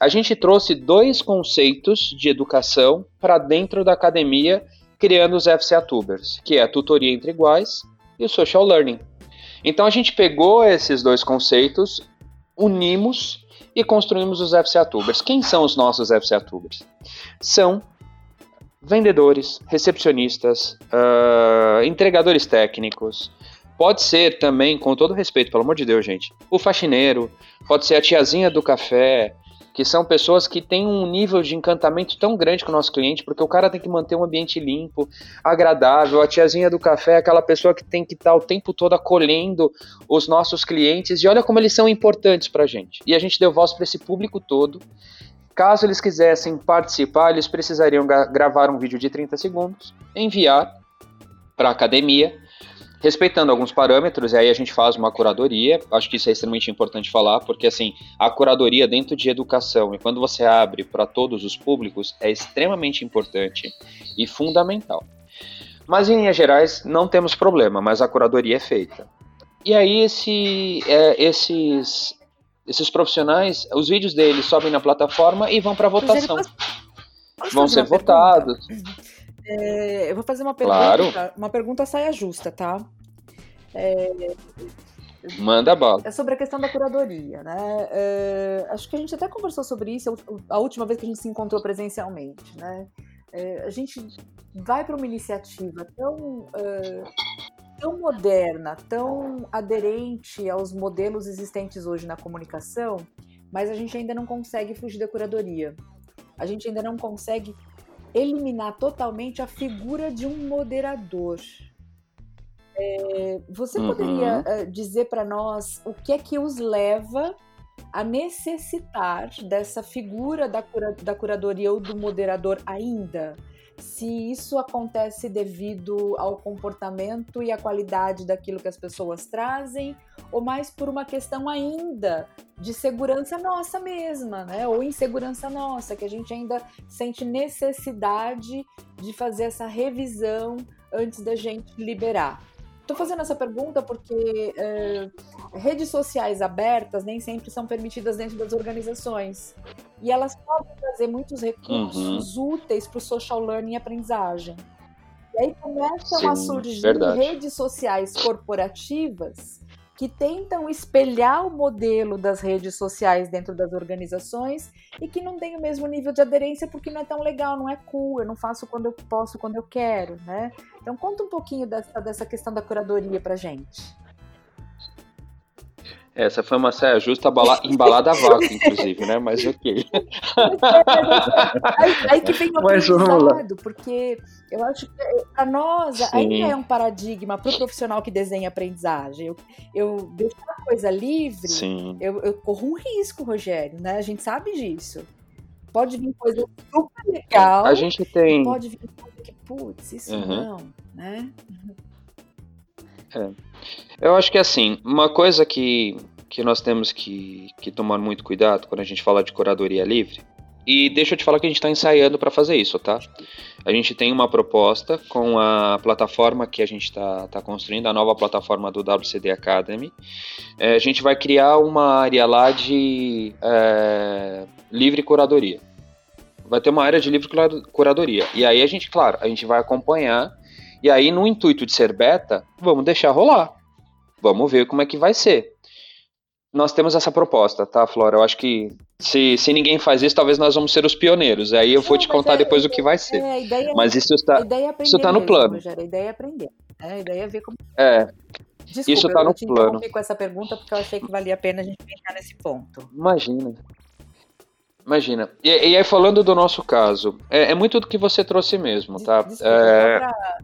A gente trouxe dois conceitos de educação para dentro da academia, criando os FCA Tubers, que é a tutoria entre iguais e o social learning. Então a gente pegou esses dois conceitos, unimos e construímos os FCA Tubers. Quem são os nossos FCA Tubers? São vendedores, recepcionistas, uh, entregadores técnicos. Pode ser também, com todo respeito, pelo amor de Deus, gente, o faxineiro, pode ser a tiazinha do café, que são pessoas que têm um nível de encantamento tão grande com o nosso cliente, porque o cara tem que manter um ambiente limpo, agradável. A tiazinha do café é aquela pessoa que tem que estar o tempo todo acolhendo os nossos clientes. E olha como eles são importantes para a gente. E a gente deu voz para esse público todo. Caso eles quisessem participar, eles precisariam gravar um vídeo de 30 segundos, enviar para a academia, respeitando alguns parâmetros, e aí a gente faz uma curadoria. Acho que isso é extremamente importante falar, porque assim, a curadoria dentro de educação e quando você abre para todos os públicos é extremamente importante e fundamental. Mas em linhas gerais não temos problema, mas a curadoria é feita. E aí esse, é, esses esses profissionais, os vídeos deles sobem na plataforma e vão para votação. Vão ser votados. É, eu vou fazer uma pergunta, claro. uma pergunta saia justa, tá? É, Manda a bola. É sobre a questão da curadoria, né? É, acho que a gente até conversou sobre isso a última vez que a gente se encontrou presencialmente, né? É, a gente vai para uma iniciativa tão é, tão moderna, tão aderente aos modelos existentes hoje na comunicação, mas a gente ainda não consegue fugir da curadoria. A gente ainda não consegue eliminar totalmente a figura de um moderador. É, você uhum. poderia uh, dizer para nós o que é que os leva a necessitar dessa figura da, cura, da curadoria ou do moderador ainda? se isso acontece devido ao comportamento e à qualidade daquilo que as pessoas trazem, ou mais por uma questão ainda de segurança nossa mesma, né? Ou insegurança nossa, que a gente ainda sente necessidade de fazer essa revisão antes da gente liberar. Estou fazendo essa pergunta porque é, redes sociais abertas nem sempre são permitidas dentro das organizações. E elas podem trazer muitos recursos uhum. úteis para o social learning e aprendizagem. E aí começam Sim, a surgir verdade. redes sociais corporativas que tentam espelhar o modelo das redes sociais dentro das organizações e que não tem o mesmo nível de aderência porque não é tão legal, não é cool, eu não faço quando eu posso, quando eu quero, né? Então conta um pouquinho dessa, dessa questão da curadoria pra gente. Essa foi uma saia justa embalada a vácuo, inclusive, né? Mas ok. <laughs> aí, aí que vem o aprendizado, porque eu acho que para nós Sim. ainda é um paradigma para o profissional que desenha aprendizagem. Eu, eu deixar a coisa livre, eu, eu, corro um risco, Rogério, né? A gente sabe disso. Pode vir coisa super legal. A gente tem. Pode vir coisa que, putz, isso uhum. não, né? <laughs> É. Eu acho que assim, uma coisa que, que nós temos que, que tomar muito cuidado quando a gente fala de curadoria livre, e deixa eu te falar que a gente está ensaiando para fazer isso, tá? A gente tem uma proposta com a plataforma que a gente está tá construindo, a nova plataforma do WCD Academy. É, a gente vai criar uma área lá de é, livre curadoria. Vai ter uma área de livre curadoria. E aí a gente, claro, a gente vai acompanhar. E aí, no intuito de ser beta, vamos deixar rolar. Vamos ver como é que vai ser. Nós temos essa proposta, tá, Flora? Eu acho que se, se ninguém faz isso, talvez nós vamos ser os pioneiros. Aí eu vou te contar é, depois o que vai ser. É, ideia, mas isso está, é isso está no plano. a ideia é aprender. É, a ideia é ver como. É. Desculpa, isso está no eu plano. com essa pergunta porque eu achei que valia a pena a gente pensar nesse ponto. Imagina. Imagina. E, e aí, falando do nosso caso, é, é, muito do que você trouxe mesmo, tá? Desculpa, é... pra...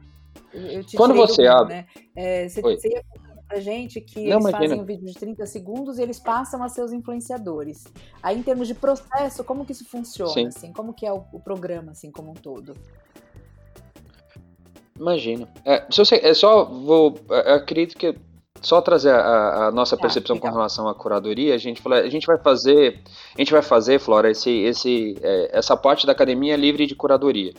Quando você abre. Né? É, você, você ia pra gente que Não, eles imagina. fazem um vídeo de 30 segundos e eles passam a seus influenciadores. Aí, em termos de processo, como que isso funciona? Sim. Assim, como que é o, o, programa, assim, como um todo? Imagina. É, se você, é só vou. É, acredito que só trazer a, a nossa tá, percepção com relação à curadoria, a gente, a gente vai fazer, a gente vai fazer, Flora, esse, esse, é, essa parte da academia livre de curadoria.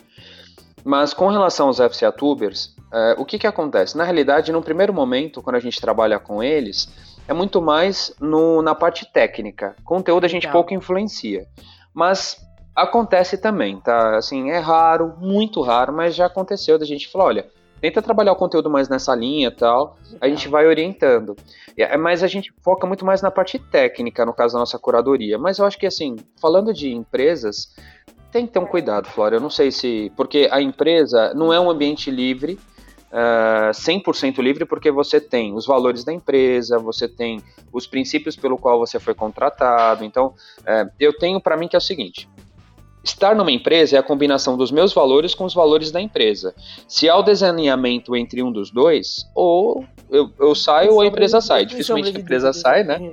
Mas com relação aos FCA Tubers, é, o que, que acontece? Na realidade, no primeiro momento, quando a gente trabalha com eles, é muito mais no, na parte técnica. Conteúdo a gente pouco influencia. Mas acontece também, tá? Assim, é raro, muito raro, mas já aconteceu da gente falar, olha, tenta trabalhar o conteúdo mais nessa linha tal, a gente vai orientando. É, mas a gente foca muito mais na parte técnica, no caso da nossa curadoria. Mas eu acho que, assim, falando de empresas, tem que ter um cuidado, Flora. Eu não sei se. Porque a empresa não é um ambiente livre, uh, 100% livre, porque você tem os valores da empresa, você tem os princípios pelo qual você foi contratado. Então, uh, eu tenho para mim que é o seguinte: estar numa empresa é a combinação dos meus valores com os valores da empresa. Se há o desalinhamento entre um dos dois, ou eu, eu saio ou a empresa sai. Dificilmente a empresa sai, né?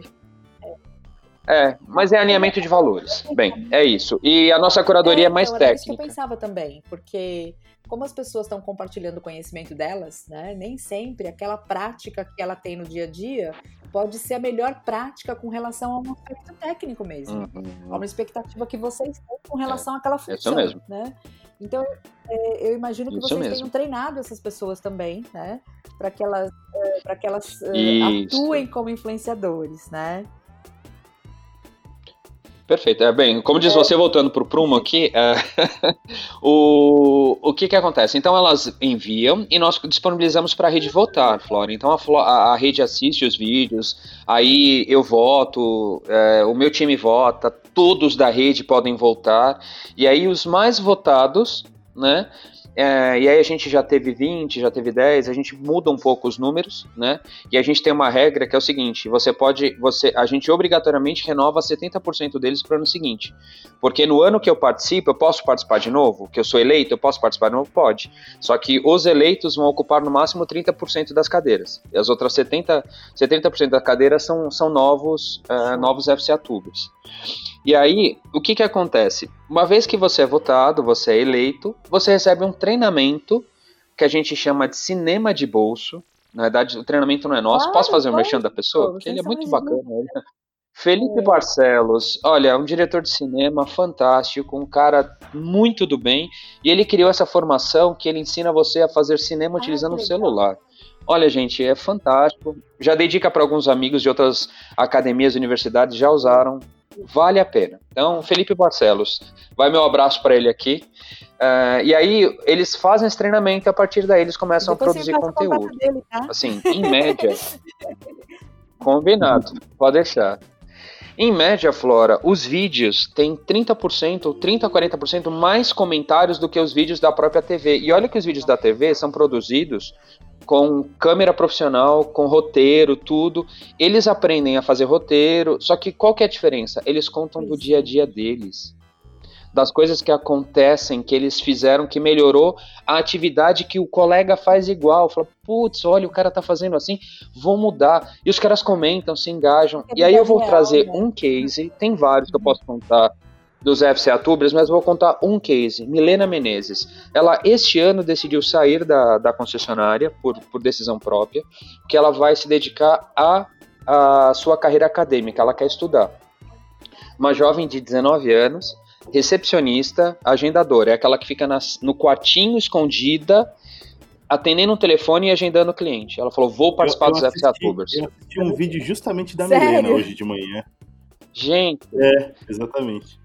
É, mas é alinhamento de valores. Bem, é isso. E a nossa curadoria é, é mais então, técnica. Isso que eu pensava também, porque como as pessoas estão compartilhando o conhecimento delas, né, nem sempre aquela prática que ela tem no dia a dia pode ser a melhor prática com relação a um aspecto técnico mesmo. Uhum. A uma expectativa que vocês têm com relação é, àquela função. Isso mesmo. Né? Então, é, eu imagino que isso vocês mesmo. tenham treinado essas pessoas também, né? Para que elas, é, para que elas é, atuem como influenciadores, né? Perfeito. É, bem, como diz você, voltando para o Prumo aqui, é, <laughs> o, o que que acontece? Então elas enviam e nós disponibilizamos para a rede votar, Flora. Então a, a, a, rede assiste os vídeos, aí eu voto, é, o meu time vota, todos da rede podem votar, e aí os mais votados, né, é, e aí a gente já teve 20, já teve 10, a gente muda um pouco os números, né? E a gente tem uma regra que é o seguinte: você pode, você, a gente obrigatoriamente renova 70% deles para o ano seguinte. Porque no ano que eu participo, eu posso participar de novo? Que eu sou eleito, eu posso participar de novo? Pode. Só que os eleitos vão ocupar no máximo 30% das cadeiras. E as outras 70%, 70 das cadeiras são, são novos, uh, novos FCA tubos. E aí, o que, que acontece? Uma vez que você é votado, você é eleito, você recebe um treinamento que a gente chama de cinema de bolso. Na verdade, o treinamento não é nosso. Posso fazer um merchan da pessoa? Porque ele é muito bacana. Ele... Felipe é. Barcelos, olha, um diretor de cinema fantástico, um cara muito do bem, e ele criou essa formação que ele ensina você a fazer cinema ah, utilizando o celular. Olha, gente, é fantástico. Já dei dica para alguns amigos de outras academias e universidades, já usaram. Vale a pena. Então, Felipe Barcelos, vai meu abraço para ele aqui. Uh, e aí, eles fazem esse treinamento e a partir daí eles começam a produzir conteúdo. Dele, tá? Assim, em média. <laughs> combinado, pode deixar. Em média, Flora, os vídeos têm 30%, 30% a 40% mais comentários do que os vídeos da própria TV. E olha que os vídeos da TV são produzidos com câmera profissional, com roteiro, tudo. Eles aprendem a fazer roteiro, só que qual que é a diferença? Eles contam do dia a dia deles das coisas que acontecem, que eles fizeram, que melhorou a atividade que o colega faz igual. Fala, putz, olha, o cara tá fazendo assim, vou mudar. E os caras comentam, se engajam. É e aí eu vou real, trazer né? um case, tem vários que eu posso contar dos FCA Tubers, mas eu vou contar um case. Milena Menezes. Ela, este ano, decidiu sair da, da concessionária por, por decisão própria, que ela vai se dedicar à a, a sua carreira acadêmica, ela quer estudar. Uma jovem de 19 anos, recepcionista, agendadora. É aquela que fica nas, no quartinho escondida, atendendo um telefone e agendando o cliente. Ela falou: vou participar eu, eu dos assisti, FCA Tubers. Eu assisti um vídeo justamente da Sério? Milena hoje de manhã. Gente. É, exatamente.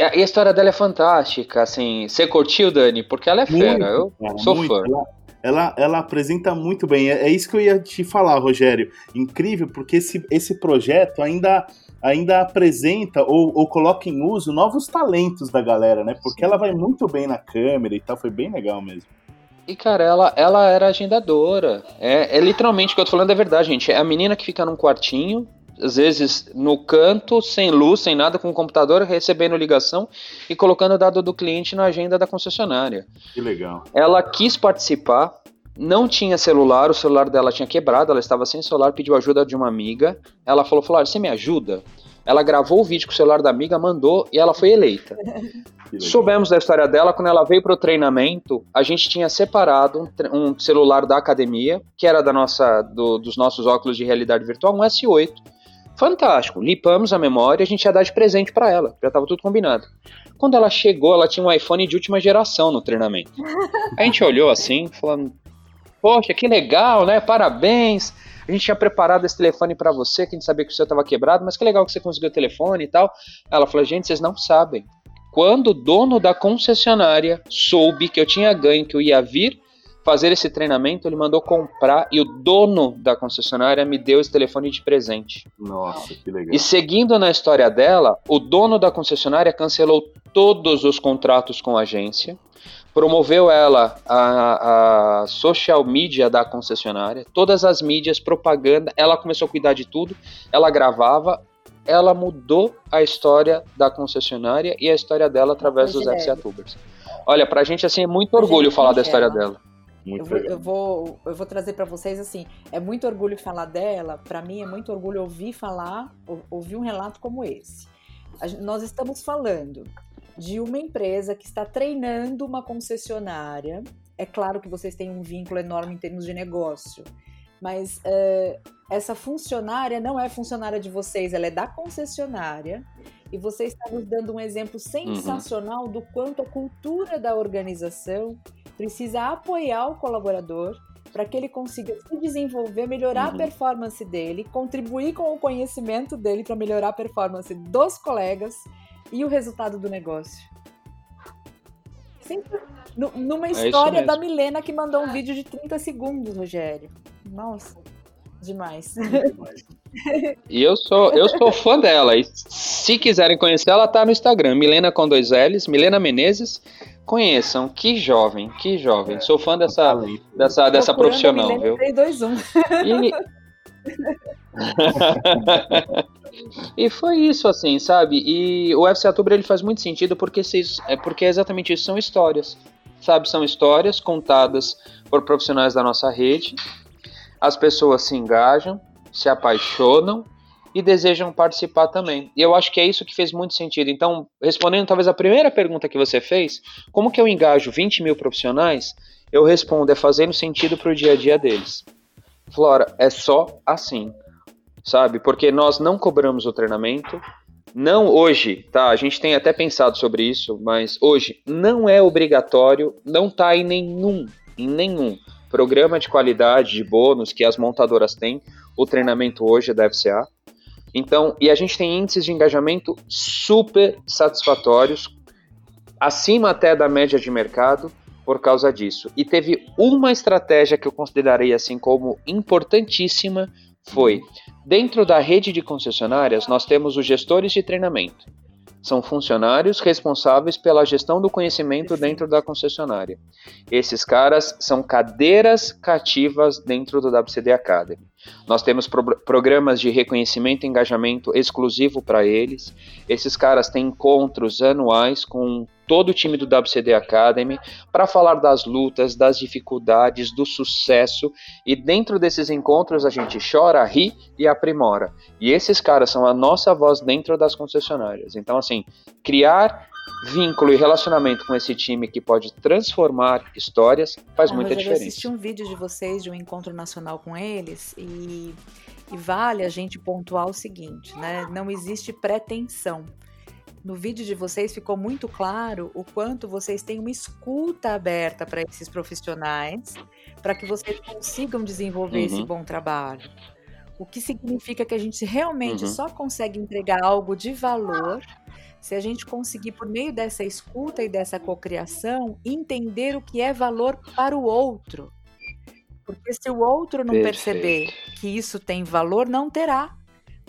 A, a história dela é fantástica, assim. Você curtiu, Dani? Porque ela é muito, fera. Eu cara, sou muito. fã. Ela, ela, ela, apresenta muito bem. É, é, isso que eu ia te falar, Rogério. Incrível, porque esse, esse projeto ainda ainda apresenta ou, ou coloca em uso novos talentos da galera, né? Porque ela vai muito bem na câmera e tal, foi bem legal mesmo. E, cara, ela, ela era agendadora. É, é literalmente o que eu tô falando é verdade, gente. É a menina que fica num quartinho, às vezes no canto, sem luz, sem nada, com o computador, recebendo ligação e colocando o dado do cliente na agenda da concessionária. Que legal. Ela quis participar, não tinha celular, o celular dela tinha quebrado, ela estava sem celular, pediu ajuda de uma amiga. Ela falou: falou você me ajuda? Ela gravou o vídeo com o celular da amiga, mandou e ela foi eleita. <laughs> Soubemos da história dela quando ela veio para o treinamento. A gente tinha separado um, um, celular da academia, que era da nossa, do, dos nossos óculos de realidade virtual, um S8. Fantástico. Limpamos a memória, a gente ia dar de presente para ela. Já estava tudo combinado. Quando ela chegou, ela tinha um iPhone de última geração no treinamento. A gente olhou assim, falando: Poxa, que legal, né? Parabéns. A gente tinha preparado esse telefone para você, que a gente sabia que o seu estava quebrado, mas que legal que você conseguiu o telefone e tal. Ela falou: gente, vocês não sabem. Quando o dono da concessionária soube que eu tinha ganho, que eu ia vir fazer esse treinamento, ele mandou comprar e o dono da concessionária me deu esse telefone de presente. Nossa, que legal. E seguindo na história dela, o dono da concessionária cancelou todos os contratos com a agência promoveu ela a, a, social media da concessionária, todas as mídias, propaganda, ela começou a cuidar de tudo, ela gravava, ela mudou a história da concessionária e a história dela através dos FCA Tubers. Olha, pra gente assim é muito orgulho falar da história dela. Eu vou, eu, vou, eu vou trazer para vocês assim, é muito orgulho falar dela, para mim é muito orgulho ouvir falar, ouvir um relato como esse. nós estamos falando de uma empresa que está treinando uma concessionária. É claro que vocês têm um vínculo enorme em termos de negócio, mas uh, essa funcionária não é funcionária de vocês, ela é da concessionária. E você está nos dando um exemplo uhum. sensacional uhum. do quanto a cultura da organização precisa apoiar o colaborador para que ele consiga se desenvolver, melhorar uhum. a performance dele, contribuir com o conhecimento dele para melhorar a performance dos colegas e o resultado do negócio. Sempre numa é história é da Milena que mandou um vídeo de 30 segundos, Rogério. Nossa, demais. <laughs> E eu sou, eu sou fã dela. E se quiserem conhecer, ela tá no Instagram, Milena com dois L's, Milena Menezes. Conheçam, que jovem, que jovem. Sou fã dessa, dessa, dessa profissional, Milena viu? 3, 2, 1. E... <laughs> E foi isso, assim, sabe? E o UFC Outubro ele faz muito sentido porque, é porque é exatamente isso, são histórias, sabe? São histórias contadas por profissionais da nossa rede. As pessoas se engajam, se apaixonam e desejam participar também. E eu acho que é isso que fez muito sentido. Então, respondendo talvez a primeira pergunta que você fez, como que eu engajo 20 mil profissionais? Eu respondo, é fazendo sentido para o dia a dia deles. Flora, é só assim sabe? Porque nós não cobramos o treinamento. Não hoje, tá? A gente tem até pensado sobre isso, mas hoje não é obrigatório, não tá em nenhum, em nenhum programa de qualidade, de bônus que as montadoras têm, o treinamento hoje é da FCA. Então, e a gente tem índices de engajamento super satisfatórios, acima até da média de mercado, por causa disso. E teve uma estratégia que eu considerarei assim como importantíssima, foi dentro da rede de concessionárias nós temos os gestores de treinamento. São funcionários responsáveis pela gestão do conhecimento dentro da concessionária. Esses caras são cadeiras cativas dentro do WCD Academy. Nós temos pro programas de reconhecimento e engajamento exclusivo para eles. Esses caras têm encontros anuais com todo o time do WCD Academy para falar das lutas, das dificuldades, do sucesso. E dentro desses encontros a gente chora, ri e aprimora. E esses caras são a nossa voz dentro das concessionárias. Então, assim, criar vínculo e relacionamento com esse time que pode transformar histórias faz ah, muita diferença. Eu assisti um vídeo de vocês de um encontro nacional com eles e, e vale a gente pontuar o seguinte, né? Não existe pretensão. No vídeo de vocês ficou muito claro o quanto vocês têm uma escuta aberta para esses profissionais, para que vocês consigam desenvolver uhum. esse bom trabalho. O que significa que a gente realmente uhum. só consegue entregar algo de valor se a gente conseguir, por meio dessa escuta e dessa cocriação, entender o que é valor para o outro. Porque se o outro não Perfeito. perceber que isso tem valor, não terá.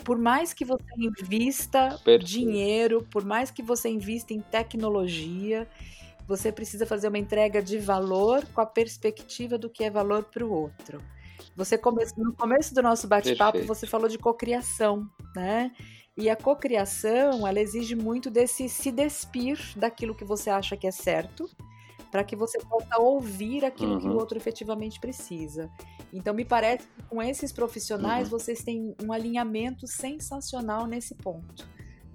Por mais que você invista Perfeito. dinheiro, por mais que você invista em tecnologia, você precisa fazer uma entrega de valor com a perspectiva do que é valor para o outro. Você come... no começo do nosso bate-papo você falou de cocriação, né? E a cocriação, ela exige muito desse se despir daquilo que você acha que é certo, para que você possa ouvir aquilo uhum. que o uhum. outro efetivamente precisa. Então, me parece que com esses profissionais uhum. vocês têm um alinhamento sensacional nesse ponto.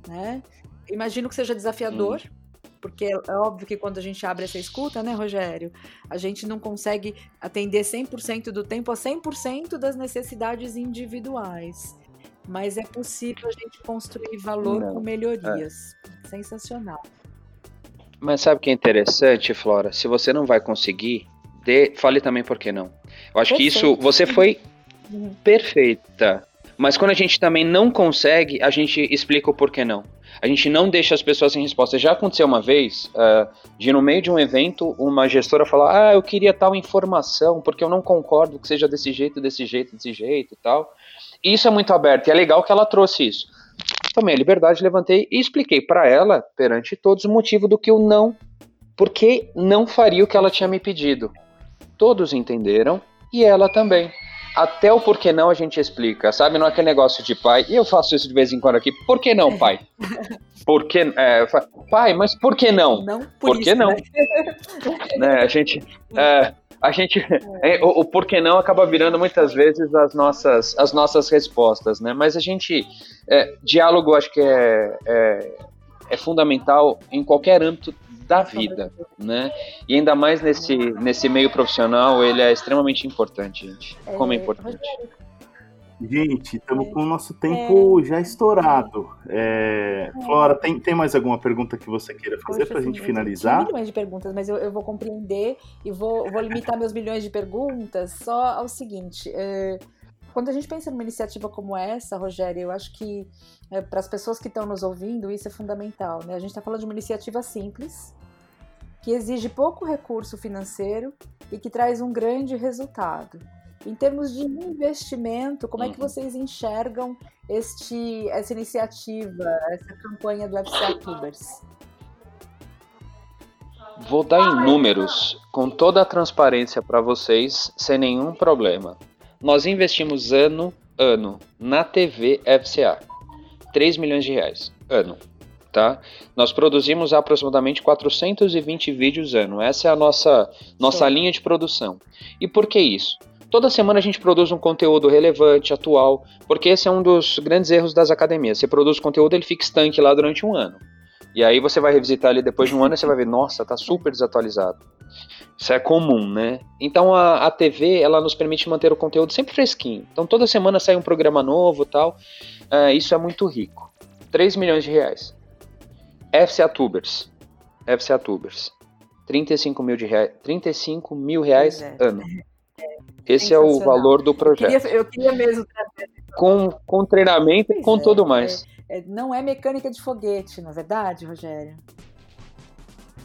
Né? Imagino que seja desafiador, uhum. porque é óbvio que quando a gente abre essa escuta, né, Rogério, a gente não consegue atender 100% do tempo a 100% das necessidades individuais. Mas é possível a gente construir valor não. com melhorias. É. Sensacional. Mas sabe o que é interessante, Flora? Se você não vai conseguir, dê, fale também por que não. Eu acho Perfeito. que isso. Você foi uhum. perfeita. Mas quando a gente também não consegue, a gente explica o porquê não. A gente não deixa as pessoas sem resposta. Já aconteceu uma vez uh, de no meio de um evento uma gestora falar: Ah, eu queria tal informação porque eu não concordo que seja desse jeito, desse jeito, desse jeito e tal. Isso é muito aberto e é legal que ela trouxe isso. Tomei a liberdade, levantei e expliquei para ela, perante todos, o motivo do que eu não, porque não faria o que ela tinha me pedido. Todos entenderam e ela também. Até o porquê não a gente explica, sabe? Não é aquele negócio de pai, e eu faço isso de vez em quando aqui, por que não, pai? <laughs> Por que, é, pai, mas por que não? Não por, por que não? Né? <laughs> né? A gente. <laughs> É, a gente é, o, o porquê não acaba virando muitas vezes as nossas, as nossas respostas, né? Mas a gente é, diálogo acho que é, é, é, fundamental em qualquer âmbito da vida, né? E ainda mais nesse, nesse meio profissional, ele é extremamente importante, gente. Como é importante. Gente, estamos com o nosso tempo é... já estourado. É... É... Flora, tem, tem mais alguma pergunta que você queira fazer para a gente finalizar? Milhões de perguntas, mas eu, eu vou compreender e vou, vou limitar meus milhões de perguntas só ao seguinte. É, quando a gente pensa numa iniciativa como essa, Rogério, eu acho que é, para as pessoas que estão nos ouvindo, isso é fundamental. Né? A gente está falando de uma iniciativa simples, que exige pouco recurso financeiro e que traz um grande resultado. Em termos de investimento, como é que uhum. vocês enxergam este, essa iniciativa, essa campanha do FCA Tubers? Vou dar em números, com toda a transparência para vocês, sem nenhum problema. Nós investimos ano, ano, na TV FCA. 3 milhões de reais, ano. Tá? Nós produzimos aproximadamente 420 vídeos ano. Essa é a nossa, nossa linha de produção. E por que isso? Toda semana a gente produz um conteúdo relevante, atual, porque esse é um dos grandes erros das academias. Você produz conteúdo, ele fica estanque lá durante um ano. E aí você vai revisitar ele depois de um ano e você vai ver, nossa, tá super desatualizado. Isso é comum, né? Então a, a TV, ela nos permite manter o conteúdo sempre fresquinho. Então toda semana sai um programa novo tal. Uh, isso é muito rico. 3 milhões de reais. FCA Tubers. FCA Tubers. 35 mil, de rea... 35 mil reais é. ano. Esse é o valor do projeto. Eu queria, eu queria mesmo com, com treinamento e com é, tudo mais. É, é, não é mecânica de foguete, na é verdade, Rogério?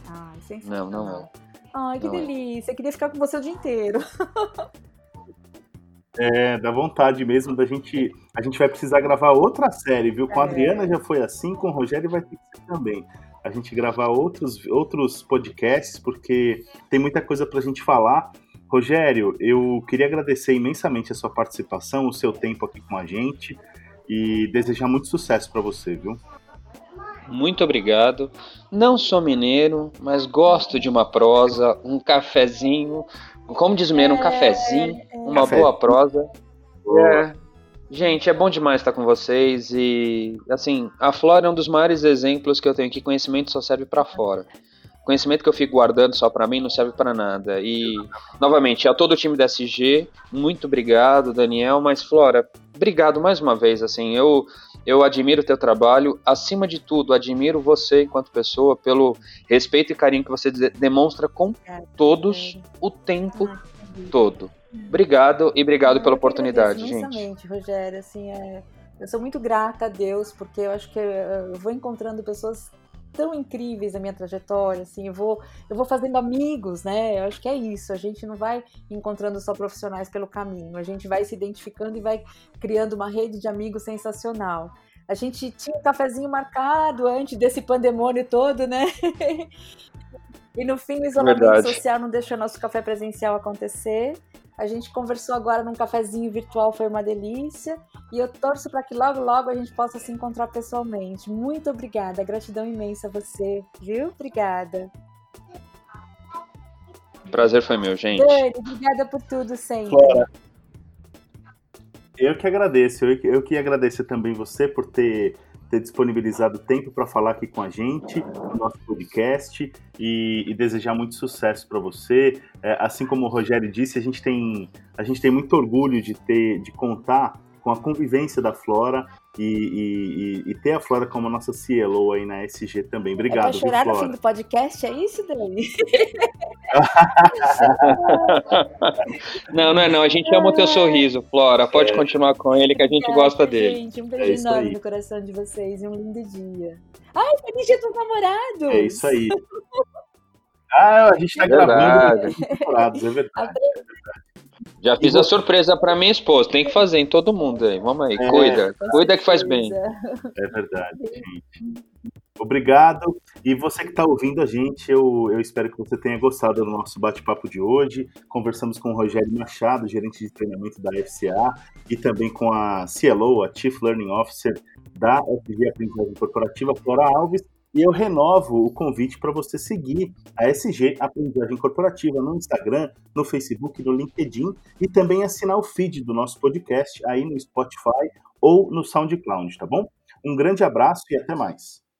Ai, sensacional. Não, não é. Ai, que não é. delícia. É. Eu queria ficar com você o dia inteiro. <laughs> É, dá vontade mesmo da gente. A gente vai precisar gravar outra série, viu? Com a é. Adriana já foi assim, com o Rogério vai ter que ser também. A gente gravar outros, outros podcasts, porque tem muita coisa pra gente falar. Rogério, eu queria agradecer imensamente a sua participação, o seu tempo aqui com a gente e desejar muito sucesso para você, viu? Muito obrigado. Não sou mineiro, mas gosto de uma prosa, um cafezinho, como diz o mineiro, um é, cafezinho, é. uma Café. boa prosa. É. Gente, é bom demais estar com vocês e assim, a Flora é um dos maiores exemplos que eu tenho que conhecimento só serve para fora. Conhecimento que eu fico guardando só para mim não serve para nada. E novamente, a todo o time da SG, muito obrigado, Daniel, mas Flora, obrigado mais uma vez, assim, eu eu admiro o teu trabalho, acima de tudo, admiro você enquanto pessoa pelo respeito e carinho que você demonstra com todos o tempo todo. Obrigado e obrigado pela oportunidade, gente. Rogério, assim, é, eu sou muito grata a Deus porque eu acho que eu vou encontrando pessoas tão incríveis na minha trajetória, assim, eu vou, eu vou fazendo amigos, né? Eu acho que é isso. A gente não vai encontrando só profissionais pelo caminho, a gente vai se identificando e vai criando uma rede de amigos sensacional. A gente tinha um cafezinho marcado antes desse pandemônio todo, né? <laughs> e no fim o isolamento Verdade. social não deixou nosso café presencial acontecer. A gente conversou agora num cafezinho virtual, foi uma delícia. E eu torço para que logo, logo a gente possa se encontrar pessoalmente. Muito obrigada, gratidão imensa a você, viu? Obrigada. Prazer foi meu, gente. Dani, obrigada por tudo sempre. Flora. Eu que agradeço. Eu, eu que agradecer também você por ter ter disponibilizado tempo para falar aqui com a gente no nosso podcast e, e desejar muito sucesso para você. É, assim como o Rogério disse, a gente tem, a gente tem muito orgulho de ter, de contar com a convivência da Flora e, e, e, ter a Flora como nossa CLO aí na SG também. Obrigado, é pra chorar viu, no fim do podcast, é isso, Dani? <laughs> não, não é não. A gente ama o teu sorriso, Flora. Pode é. continuar com ele que a gente gosta dele. Gente, um beijo é enorme no coração de vocês e um lindo dia. Ai, feliz dia dos namorados! É isso aí. <laughs> Ah, a gente tá é gravando temporadas, é verdade. Já fiz a surpresa para minha esposa. Tem que fazer em todo mundo aí. Vamos aí, é, cuida. Cuida que faz bem. É verdade, gente. Obrigado. E você que está ouvindo a gente, eu, eu espero que você tenha gostado do nosso bate-papo de hoje. Conversamos com o Rogério Machado, gerente de treinamento da FCA, e também com a CLO, a Chief Learning Officer da FG Aprendizagem Corporativa, Flora Alves, e eu renovo o convite para você seguir a SG Aprendizagem Corporativa no Instagram, no Facebook, no LinkedIn e também assinar o feed do nosso podcast aí no Spotify ou no SoundCloud, tá bom? Um grande abraço e até mais.